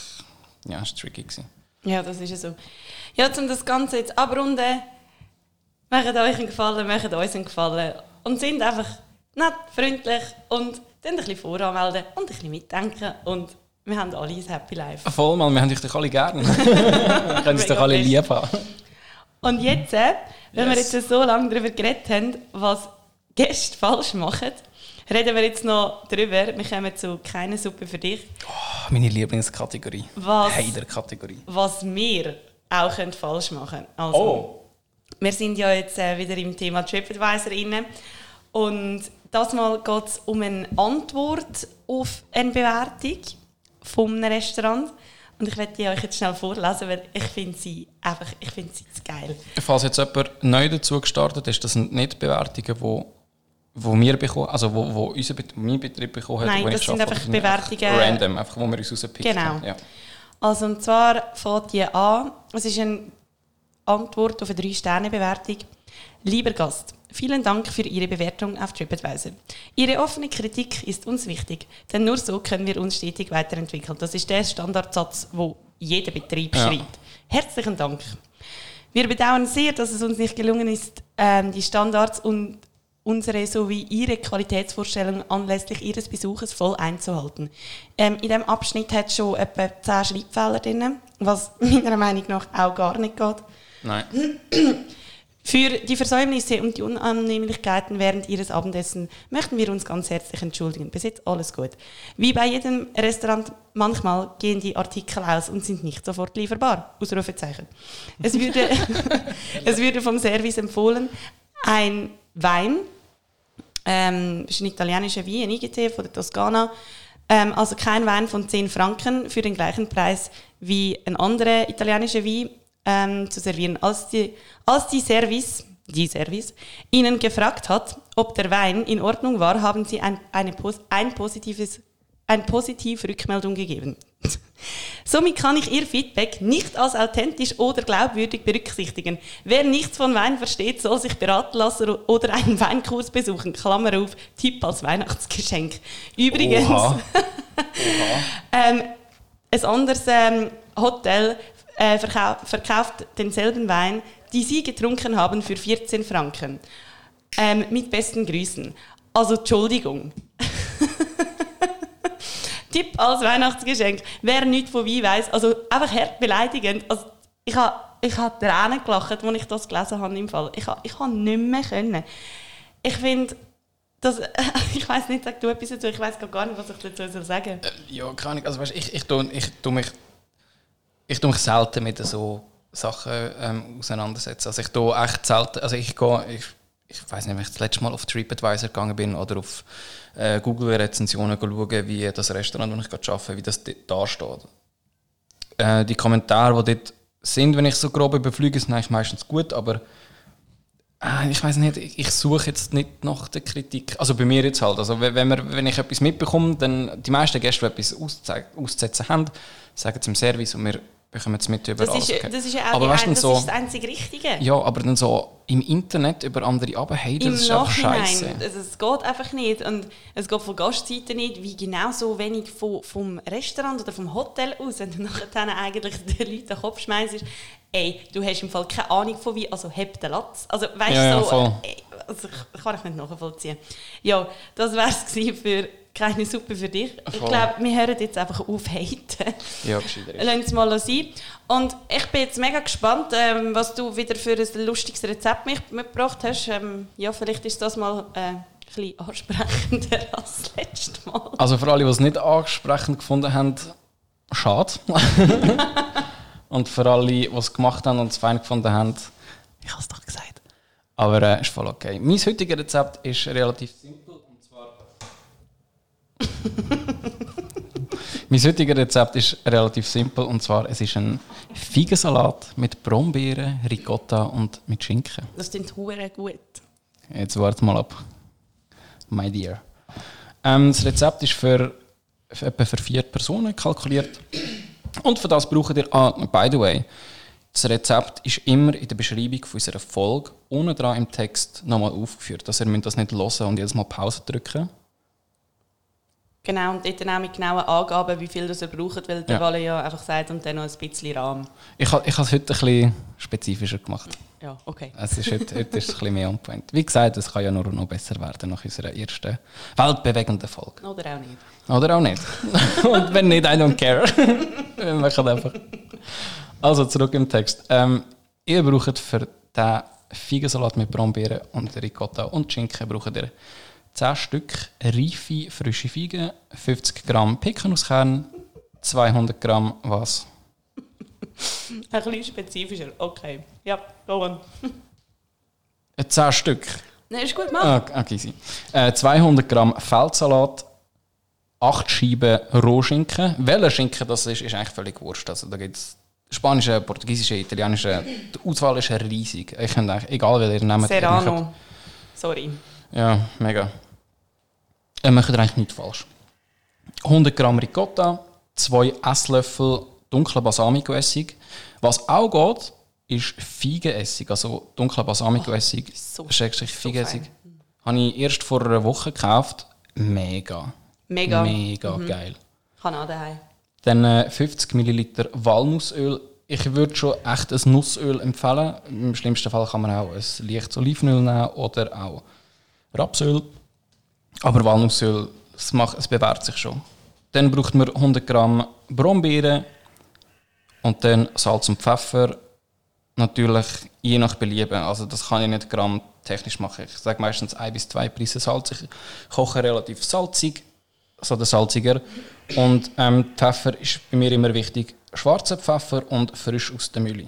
[SPEAKER 2] ja, es tricky gewesen.
[SPEAKER 1] Ja, das ist ja so. Ja, um das Ganze jetzt abrunden, Macht euch einen Gefallen, macht uns einen Gefallen. Und sind einfach nett, freundlich und dann ein bisschen voranmelden und ein bisschen mitdenken. Und Wir haben alle ein Happy Life.
[SPEAKER 2] Voll, Mann, wir haben dich doch alle gerne. wir können uns doch alle lieb haben.
[SPEAKER 1] Und jetzt, äh, wenn
[SPEAKER 2] Yes.
[SPEAKER 1] wir jetzt so lange darüber geredet haben, was Gäste falsch machen, reden wir jetzt noch darüber. Wir kommen zu keine Suppe für dich.
[SPEAKER 2] Oh, meine Lieblingskategorie.
[SPEAKER 1] Was?
[SPEAKER 2] Heider-Kategorie.
[SPEAKER 1] Was wir auch können falsch machen können. Also,
[SPEAKER 2] Oh.
[SPEAKER 1] Wir sind ja jetzt äh, wieder im Thema TripAdvisor inne und das Mal geht es um eine Antwort auf eine Bewertung von einem Restaurant. Und ich werde die euch jetzt schnell vorlesen, weil ich finde sie einfach, ich finde sie geil.
[SPEAKER 2] Falls jetzt jemand neu dazu gestartet ist, das sind nicht Bewertungen, wo, wo wir bekommen, also wo, wo unser Bet mein Betrieb bekommen hat.
[SPEAKER 1] Nein,
[SPEAKER 2] wo ich
[SPEAKER 1] das sind
[SPEAKER 2] arbeite,
[SPEAKER 1] einfach
[SPEAKER 2] sind
[SPEAKER 1] Bewertungen-
[SPEAKER 2] Random, einfach wo wir uns rausgepickt
[SPEAKER 1] Genau.
[SPEAKER 2] haben. Ja.
[SPEAKER 1] Also und zwar fängt die an, es ist eine Antwort auf eine 3-Sterne-Bewertung. Lieber Gast, vielen Dank für Ihre Bewertung auf TripAdvisor. Ihre offene Kritik ist uns wichtig, denn nur so können wir uns stetig weiterentwickeln. Das ist der Standardsatz, wo jeder Betrieb
[SPEAKER 2] Ja.
[SPEAKER 1] schreibt. Herzlichen Dank. Wir bedauern sehr, dass es uns nicht gelungen ist, ähm, die Standards und unsere sowie Ihre Qualitätsvorstellungen anlässlich Ihres Besuches voll einzuhalten. Ähm, in diesem Abschnitt hat es schon etwa 10 Schreibfehler drin, was meiner Meinung nach auch gar nicht geht.
[SPEAKER 2] Nein.
[SPEAKER 1] Für die Versäumnisse und die Unannehmlichkeiten während Ihres Abendessen möchten wir uns ganz herzlich entschuldigen. Bis jetzt alles gut. Wie bei jedem Restaurant, manchmal gehen die Artikel aus und sind nicht sofort lieferbar. Ausrufezeichen. Es würde, es würde vom Service empfohlen, ein Wein, ähm, das ist ein italienischer Wein, ein IGT von der Toskana, ähm, also kein Wein von 10 Franken für den gleichen Preis wie ein anderer italienischer Wein ähm, zu servieren. Als die, als die Service, die Service Ihnen gefragt hat, ob der Wein in Ordnung war, haben Sie ein, eine, ein positives eine positive Rückmeldung gegeben. Somit kann ich Ihr Feedback nicht als authentisch oder glaubwürdig berücksichtigen. Wer nichts von Wein versteht, soll sich beraten lassen oder einen Weinkurs besuchen. Klammer auf, Tipp als Weihnachtsgeschenk. Übrigens,
[SPEAKER 2] Oha.
[SPEAKER 1] ähm, ein anderes ähm, Hotel äh, verkau verkauft denselben Wein, die Sie getrunken haben, für 14 Franken. Ähm, mit besten Grüßen. Also Entschuldigung. Tipp als Weihnachtsgeschenk. Wer nichts von Wein weiss, also einfach hart beleidigend. Also ich habe ich hab Tränen gelacht, als ich das gelesen habe im Fall. Ich habe ich ha nicht mehr können. Ich finde, das, ich weiß nicht, sag du etwas dazu, ich weiß gar nicht, was ich dazu sagen soll.
[SPEAKER 2] Ja, keine Ahnung. Also, weißt, ich, ich, tu, ich, tu mich, ich tu mich selten mit so Sachen ähm, auseinandersetzen. Also ich tu echt selten, also ich gehe, ich, ich weiß nicht, wenn ich das letzte Mal auf TripAdvisor gegangen bin oder auf äh, Google-Rezensionen schauen, wie das Restaurant, wo ich gerade arbeite, wie das da steht. Äh, die Kommentare, die dort sind, wenn ich so grob überfliege, sind eigentlich meistens gut, aber äh, ich weiß nicht, ich, ich suche jetzt nicht nach der Kritik. Also bei mir jetzt halt. Also wenn, wir, wenn ich etwas mitbekomme, dann die meisten Gäste, die etwas auszusetzen haben, sagen es im Service und wir bekommen es mit über
[SPEAKER 1] Das ist,
[SPEAKER 2] alles.
[SPEAKER 1] das ist ja auch
[SPEAKER 2] aber weißt du,
[SPEAKER 1] ein, das,
[SPEAKER 2] so,
[SPEAKER 1] ist das einzig Richtige.
[SPEAKER 2] ja, aber dann so im Internet über andere abhaten, das
[SPEAKER 1] Im
[SPEAKER 2] ist einfach scheiße.
[SPEAKER 1] Also es geht einfach nicht. Und es geht von Gastseite nicht, wie genauso wenig von, vom Restaurant oder vom Hotel aus, wenn du nachher dann eigentlich den Leuten den Kopf schmeißt, ey, du hast im Fall keine Ahnung von wie, also heb den Latz. Also weißt
[SPEAKER 2] Ja, ja,
[SPEAKER 1] so,
[SPEAKER 2] voll.
[SPEAKER 1] ey, also, kann ich nicht nachvollziehen. Ja, das wäre es für keine Suppe für dich. Ich
[SPEAKER 2] Voll.
[SPEAKER 1] glaube, wir hören jetzt einfach auf haten.
[SPEAKER 2] Ja.
[SPEAKER 1] Lass es mal sein. Und ich bin jetzt mega gespannt, ähm, was du wieder für ein lustiges Rezept mit- mitgebracht hast. Ähm, ja, vielleicht ist das mal äh, ein bisschen ansprechender als das letzte Mal.
[SPEAKER 2] Also für alle, die es nicht ansprechend gefunden haben, schade. und für alle, die es gemacht haben und es fein gefunden haben, ich habe es doch gesagt. Aber äh, ist voll okay. Mein heutiges Rezept ist relativ simpel. mein heutiges Rezept ist relativ simpel und zwar es ist ein Feigensalat mit Brombeeren, Ricotta und mit Schinken.
[SPEAKER 1] Das klingt hure gut.
[SPEAKER 2] Jetzt warte mal ab. My dear. Ähm, das Rezept ist für, für etwa für vier Personen kalkuliert. Und für das braucht ihr, ah, by the way, das Rezept ist immer in der Beschreibung von unserer Folge unten dran im Text nochmal aufgeführt. Also ihr das nicht hören und jedes Mal Pause drücken.
[SPEAKER 1] Genau, und dort auch mit genauen Angaben, wie viel das ihr braucht, weil der
[SPEAKER 2] Ja.
[SPEAKER 1] Walle ja einfach sagt und dann noch ein bisschen Rahmen.
[SPEAKER 2] Ich, ich habe es heute ein bisschen spezifischer gemacht.
[SPEAKER 1] Ja, okay.
[SPEAKER 2] Es ist heute, heute ist es ein bisschen mehr on point. Wie gesagt, es kann ja nur noch besser werden nach unserer ersten weltbewegenden Folge.
[SPEAKER 1] Oder auch nicht.
[SPEAKER 2] Oder auch nicht. Und wenn nicht, I don't care. Wir machen einfach. Also zurück im Text. Ähm, ihr braucht für den Feigensalat mit Brombeeren und Ricotta und Schinken braucht ihr 10 Stück reife, frische Feigen, 50 Gramm Pekannusskern, 200 Gramm was?
[SPEAKER 1] Ein bisschen spezifischer. Okay. Ja, go on.
[SPEAKER 2] Äh, 10 Stück.
[SPEAKER 1] Nein, ist gut, mach.
[SPEAKER 2] Ah, okay, easy. Äh, 200 Gramm Feldsalat, 8 Scheiben Rohschinken. Welcher Schinken das ist, ist eigentlich völlig wurscht. Also, da gibt es spanische, portugiesische, italienische. Die Auswahl ist riesig. Ich könnte eigentlich, egal nehmt. ihr macht-
[SPEAKER 1] Serrano. Sorry.
[SPEAKER 2] Ja, mega. Ihr macht eigentlich nichts falsch. 100 Gramm Ricotta, 2 Esslöffel dunkler Balsamico-Essig. Was auch geht, ist Feigenessig, also dunkler Balsamico-Essig,
[SPEAKER 1] so-
[SPEAKER 2] Schrägstrich
[SPEAKER 1] so
[SPEAKER 2] Feigenessig.
[SPEAKER 1] fein.
[SPEAKER 2] Habe ich erst vor einer Woche gekauft. Mega.
[SPEAKER 1] Mega.
[SPEAKER 2] Mega geil.
[SPEAKER 1] Kann auch daheim.
[SPEAKER 2] Dann äh, 50 Milliliter Walnussöl. Ich würde schon echt ein Nussöl empfehlen. Im schlimmsten Fall kann man auch ein leichtes Olivenöl nehmen oder auch Rapsöl. Aber Walnussöl, es, macht, es bewährt sich schon. Dann braucht man 100 Gramm Brombeeren und dann Salz und Pfeffer. Natürlich je nach Belieben. Also das kann ich nicht grammtechnisch machen. Ich sage meistens ein bis zwei Prise Salz. Ich koche relativ salzig, so der salziger. Und ähm, Pfeffer ist bei mir immer wichtig. Schwarzer Pfeffer und frisch aus der Mühle.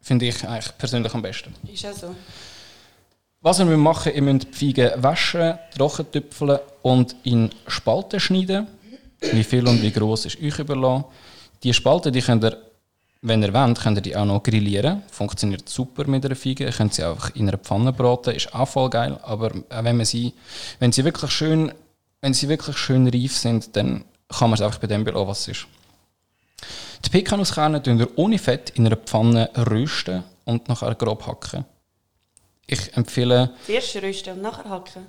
[SPEAKER 2] Finde ich eigentlich persönlich am besten.
[SPEAKER 1] Ist auch so.
[SPEAKER 2] Was müsst machen ihr müsst die Feigen waschen, trocken tüpfeln und in Spalten schneiden. Wie viel und wie groß ist euch überlassen. Die Spalten, die könnt ihr, wenn ihr wollt, könnt ihr die auch noch grillieren. Funktioniert super mit einer Feige. Ihr könnt sie auch in einer Pfanne braten, ist auch voll geil. Aber auch wenn, man sie, wenn, sie wirklich schön, wenn sie wirklich schön reif sind, dann kann man es einfach bei dem belassen, was es ist. Die Pekannuskernen tun ihr ohne Fett in einer Pfanne rösten und nachher grob hacken. Ich empfehle,
[SPEAKER 1] Zuerst rösten und nachher hacken.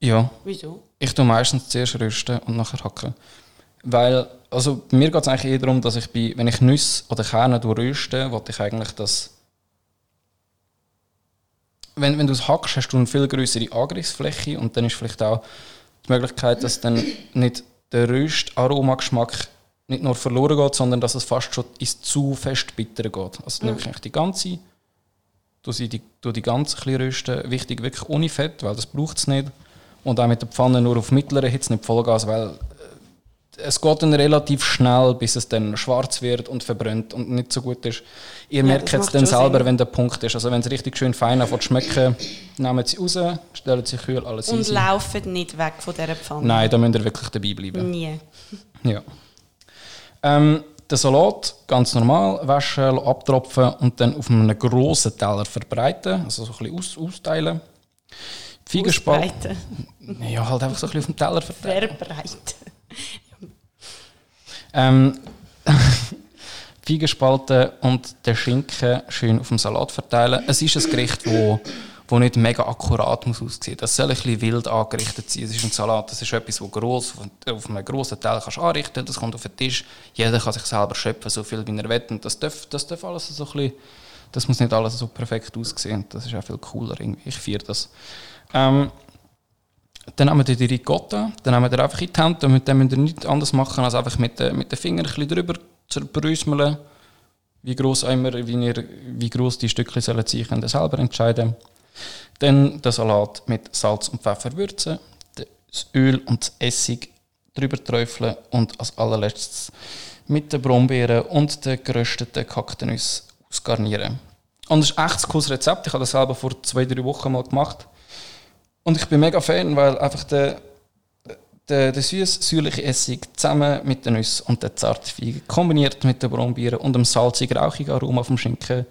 [SPEAKER 2] ja,
[SPEAKER 1] Wieso?
[SPEAKER 2] ich tue meistens zuerst rösten und nachher hacken. Weil, also mir geht es eigentlich eher darum, dass ich bei, wenn ich Nüsse oder Kerne röste, will ich eigentlich das. Wenn, wenn du es hackst, hast du eine viel größere Angriffsfläche und dann ist vielleicht auch die Möglichkeit, dass dann nicht der Röstaromageschmack nicht nur verloren geht, sondern dass es fast schon ins zu fest Bittere geht. Also nehme ich eigentlich die ganze, tue sie die, tue die ganze ein bisschen rösten, wichtig wirklich ohne Fett, weil das braucht es nicht. Und auch mit der Pfanne nur auf mittlerer Hitze, nicht Vollgas, weil äh, es geht dann relativ schnell, bis es dann schwarz wird und verbrennt und nicht so gut ist. Ihr
[SPEAKER 1] Ja,
[SPEAKER 2] merkt es dann selber,
[SPEAKER 1] Sinn.
[SPEAKER 2] wenn der Punkt ist. Also wenn es richtig schön fein anfängt schmecken, nehmen sie raus, stellen sie kühl, alles
[SPEAKER 1] Und
[SPEAKER 2] easy.
[SPEAKER 1] laufen nicht weg von dieser Pfanne.
[SPEAKER 2] Nein, da müsst ihr wirklich dabei bleiben.
[SPEAKER 1] Nie.
[SPEAKER 2] Ja. Ähm, den Salat ganz normal waschen, abtropfen und dann auf einem grossen Teller verbreiten, also so ein bisschen aus, austeilen. Die Feigenspalt-
[SPEAKER 1] Ausbreiten.
[SPEAKER 2] Ja, halt einfach so ein bisschen auf dem Teller verteilen.
[SPEAKER 1] Verbreiten.
[SPEAKER 2] Ähm, Feigenspalten und den Schinken schön auf dem Salat verteilen. Es ist ein Gericht, wo, wo nicht mega akkurat muss aussehen. Das soll ein bisschen wild angerichtet sein. Es ist ein Salat, das ist etwas, wo gross, auf einem grossen Teil kannst anrichten Das kommt auf den Tisch. Jeder kann sich selber schöpfen, so viel wie er will. Und das darf, das darf alles so ein bisschen, das muss nicht alles so perfekt aussehen. Das ist auch viel cooler irgendwie. Ich feiere das. Ähm, dann nehmen wir die Ricotta, dann nehmen wir einfach in die Hand, damit müsst ihr nichts anderes machen, als einfach mit, den- mit den Fingern ein bisschen drüber zerbröseln. Wie groß immer, wie, ihr, wie groß die Stückchen sollen sein, könnt ihr selber entscheiden. Dann den Salat mit Salz und Pfeffer würzen, das Öl und das Essig drüber träufeln und als allerletztes mit den Brombeeren und den gerösteten Kaktenüssen ausgarnieren. Und das ist echt ein cooles Rezept. Ich habe das selber vor zwei, drei Wochen mal gemacht. Und ich bin mega Fan, weil einfach der, der, der süß-säuerliche Essig zusammen mit den Nüssen und der zarte Feige kombiniert mit den Brombeeren und dem salzigen, rauchigen Aroma vom Schinken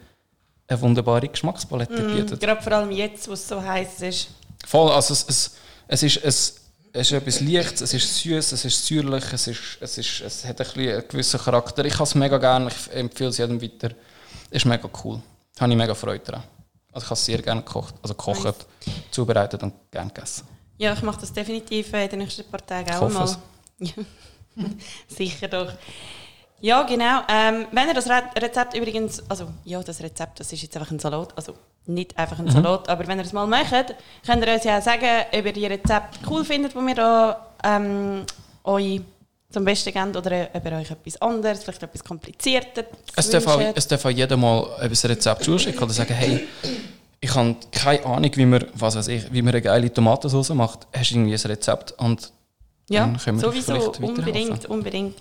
[SPEAKER 2] eine wunderbare Geschmackspalette bietet.
[SPEAKER 1] Gerade vor allem jetzt, wo es so heiß ist.
[SPEAKER 2] Voll, also es, es, es, ist, es, es ist etwas Leichtes, es ist süß, es ist säuerlich, es, ist, es, ist, es hat ein einen gewissen Charakter. Ich habe es mega gerne, ich empfehle es jedem weiter. Es ist mega cool. Da habe ich mega Freude daran. Also ich habe es sehr gerne gekocht, also gekocht, zubereitet und gerne gegessen.
[SPEAKER 1] Ja, ich mache das definitiv äh, in den nächsten paar Tagen auch mal. Sicher doch. Ja, genau. Ähm, wenn ihr das Re Rezept übrigens, also ja, das Rezept, das ist jetzt einfach ein Salat, also nicht einfach
[SPEAKER 2] Mhm.
[SPEAKER 1] ein Salat, aber wenn ihr es mal macht, könnt ihr uns ja sagen, ob ihr die Rezept cool findet, wo wir da ähm, euch zum Besten geben oder ob ihr euch etwas anderes, vielleicht etwas komplizierter
[SPEAKER 2] Es darf, auch, es darf auch jeder mal ein Rezept zuschicken oder sagen, hey, ich habe keine Ahnung, wie man, was weiß ich, wie man eine geile Tomatensauce macht. Hast du irgendwie ein Rezept? Und
[SPEAKER 1] Ja,
[SPEAKER 2] Dann können wir
[SPEAKER 1] sowieso,
[SPEAKER 2] vielleicht
[SPEAKER 1] unbedingt, unbedingt.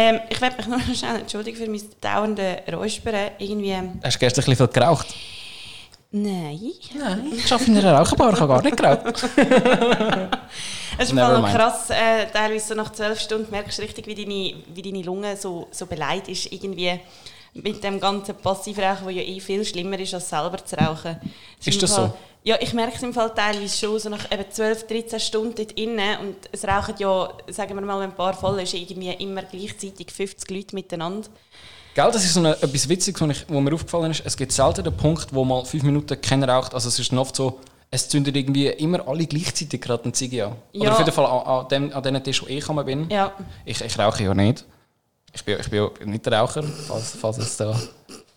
[SPEAKER 1] Ähm, ich werde mich noch schnell entschuldigen für mein dauernde Räuspern. Irgendwie, ähm,
[SPEAKER 2] hast du gestern ein bisschen viel geraucht?
[SPEAKER 1] nein.
[SPEAKER 2] Nein, ich arbeite in einer Raucherbar, ich habe gar nicht geraucht.
[SPEAKER 1] Es ist
[SPEAKER 2] mind.
[SPEAKER 1] krass, äh, teilweise so nach zwölf Stunden merkst du richtig, wie deine, wie deine Lunge so, so beleidigt ist, irgendwie mit dem ganzen Passivrauchen, das ja eh viel schlimmer ist, als selber zu rauchen. Es
[SPEAKER 2] Ist das
[SPEAKER 1] Fall,
[SPEAKER 2] so?
[SPEAKER 1] Ja, ich merke es im Fall teilweise schon, so nach eben 12, 13 Stunden dort innen und es rauchen ja, sagen wir mal, wenn ein paar voll ist, irgendwie immer gleichzeitig 50 Leute miteinander.
[SPEAKER 2] Gell, das ist so eine, etwas Witziges, was, ich, wo mir aufgefallen ist. Es gibt selten den Punkt, wo mal fünf Minuten keiner raucht. Also es ist oft so, es zündet irgendwie immer alle gleichzeitig gerade eine Ziege an. Oder
[SPEAKER 1] Ja.
[SPEAKER 2] auf jeden Fall an, an, dem, an den Tisch, wo ich gekommen bin.
[SPEAKER 1] Ja,
[SPEAKER 2] Ich, ich rauche ja nicht. Ich bin, ich bin nicht der Raucher, falls, falls es da,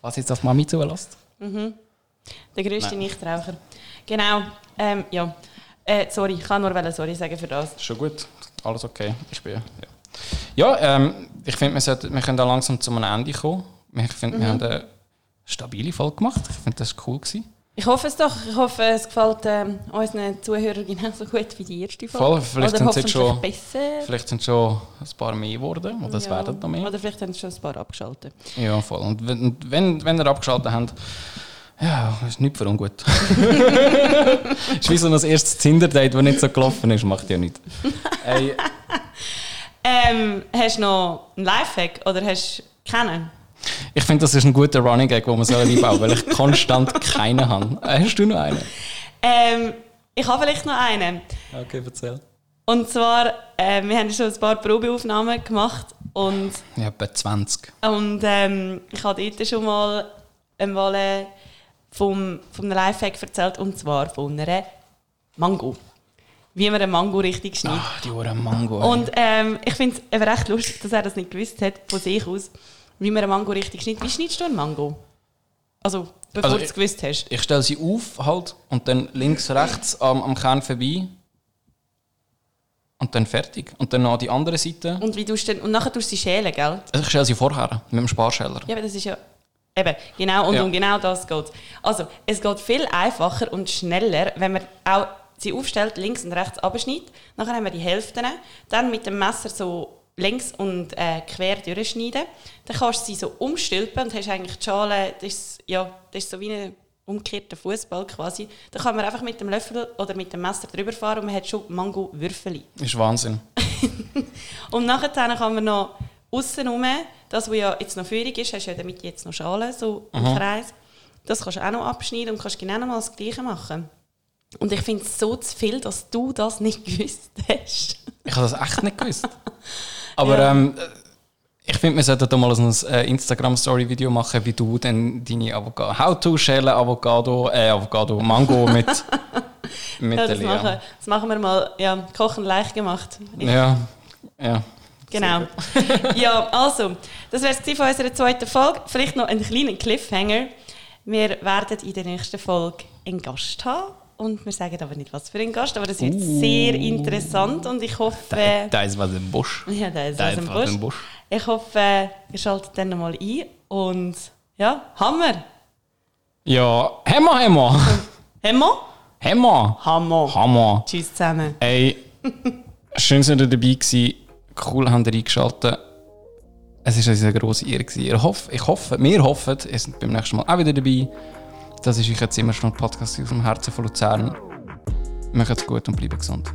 [SPEAKER 2] was jetzt das Mami zulässt.
[SPEAKER 1] der grösste
[SPEAKER 2] Nein.
[SPEAKER 1] Nichtraucher. Genau, ähm, ja. Äh, sorry, ich kann nur sorry sagen für das.
[SPEAKER 2] Schon gut, alles okay. Ich bin, ja, ja ähm, ich finde, wir, sollten- wir können da langsam zu einem Ende kommen. Ich finde, wir haben eine stabile Folge gemacht. Ich finde, das war cool. Gewesen.
[SPEAKER 1] Ich hoffe es doch. Ich hoffe, es gefällt ähm, unseren Zuhörern genauso gut wie die erste Folge.
[SPEAKER 2] Voll, vielleicht sind es schon,
[SPEAKER 1] besser.
[SPEAKER 2] vielleicht sind schon ein paar mehr geworden. Oder es
[SPEAKER 1] Ja.
[SPEAKER 2] werden noch mehr.
[SPEAKER 1] Oder vielleicht haben sie schon ein paar abgeschaltet.
[SPEAKER 2] Ja, voll. Und wenn, wenn, wenn ihr abgeschaltet habt, ja, ist nicht für ungut. ist wie so ein erstes Tinder-Date, das nicht so gelaufen ist, macht ja nichts. Ey,
[SPEAKER 1] Ähm, hast du noch einen Lifehack oder hast du keinen?
[SPEAKER 2] Ich finde, das ist ein guter Running Gag, den man so einbauen weil ich konstant keinen habe. Äh, Hast du noch einen?
[SPEAKER 1] Ähm, ich habe vielleicht noch einen.
[SPEAKER 2] Okay, erzähl.
[SPEAKER 1] Und zwar, äh, wir haben schon ein paar Probeaufnahmen gemacht und,
[SPEAKER 2] Ja, etwa 20.
[SPEAKER 1] und ähm, ich habe dort schon mal einmal äh, vom, vom einem Lifehack erzählt und zwar von einer Mango. Wie man eine Mango richtig schneidet.
[SPEAKER 2] Ah, die Uhren Mango. ey.
[SPEAKER 1] Und ähm, ich finde es recht lustig, dass er das nicht gewusst hat, von sich aus, wie man eine Mango richtig schneidet. Wie schneidest du eine Mango? Also, bevor
[SPEAKER 2] Also
[SPEAKER 1] du es gewusst hast.
[SPEAKER 2] ich stelle sie auf halt und dann links, rechts am, am Kern vorbei. Und dann fertig. Und dann noch die andere Seite.
[SPEAKER 1] Und, wie tust du denn, und nachher tust du sie schälen, gell?
[SPEAKER 2] Also ich stelle sie vorher mit dem Sparschäler.
[SPEAKER 1] Ja, aber das ist ja... Eben, genau, und
[SPEAKER 2] Ja.
[SPEAKER 1] um genau das geht Also, es geht viel einfacher und schneller, wenn man auch sie aufstellt, links und rechts abschneidet. Nachher haben wir die Hälften. Dann mit dem Messer so längs und äh, quer durchschneiden. Dann kannst du sie so umstülpen und hast eigentlich die Schale, das ist, ja, das ist so wie ein umgekehrter Fußball quasi. Da kann man einfach mit dem Löffel oder mit dem Messer drüber fahren und man hat schon Mango-Würfeli.
[SPEAKER 2] Ist Wahnsinn.
[SPEAKER 1] Und nachher kann man noch aussen rum, das, was ja jetzt noch Führung ist, hast du ja damit jetzt noch Schalen, so im Kreis. Das kannst du auch noch abschneiden und kannst genau noch mal das Gleiche machen. Und ich finde es so zu viel, dass du das nicht gewusst hast.
[SPEAKER 2] Ich habe das echt nicht gewusst. Aber
[SPEAKER 1] Ja.
[SPEAKER 2] ähm, ich finde, wir sollten da mal ein äh, Instagram-Story-Video machen, wie du dann deine Avocado, How-to-Schälen Avocado, äh, Avocado, Mango mit, mit
[SPEAKER 1] Ja,
[SPEAKER 2] der
[SPEAKER 1] das, machen,
[SPEAKER 2] Lea.
[SPEAKER 1] das machen wir mal. Ja, Kochen leicht gemacht.
[SPEAKER 2] Ja, ja.
[SPEAKER 1] Genau. ja, also, das wäre es von unserer zweiten Folge. Vielleicht noch einen kleinen Cliffhanger. Wir werden in der nächsten Folge einen Gast haben. Und wir sagen aber nicht, was für ein Gast, aber das wird
[SPEAKER 2] Uh.
[SPEAKER 1] sehr interessant und ich hoffe...
[SPEAKER 2] Da ist was im Busch.
[SPEAKER 1] ja, da ist
[SPEAKER 2] Da
[SPEAKER 1] was
[SPEAKER 2] ist
[SPEAKER 1] im
[SPEAKER 2] was im
[SPEAKER 1] Busch.
[SPEAKER 2] Busch.
[SPEAKER 1] Ich hoffe, ihr schaltet dann mal ein und ja, Hammer!
[SPEAKER 2] Ja, Hammer, Hammer.
[SPEAKER 1] Hammer?
[SPEAKER 2] Hammer.
[SPEAKER 1] Hammer!
[SPEAKER 2] Hammer.
[SPEAKER 1] Tschüss zusammen.
[SPEAKER 2] Ey, schön, dass ihr dabei gewesen. Cool, habt ihr eingeschaltet. Es war eine grosse Ehre. Ich hoffe, ich hoffe, wir hoffen, ihr seid beim nächsten Mal auch wieder dabei. Das ist euch jetzt immer schon ein Podcast aus dem Herzen von Luzern. Macht's gut und bleibt gesund.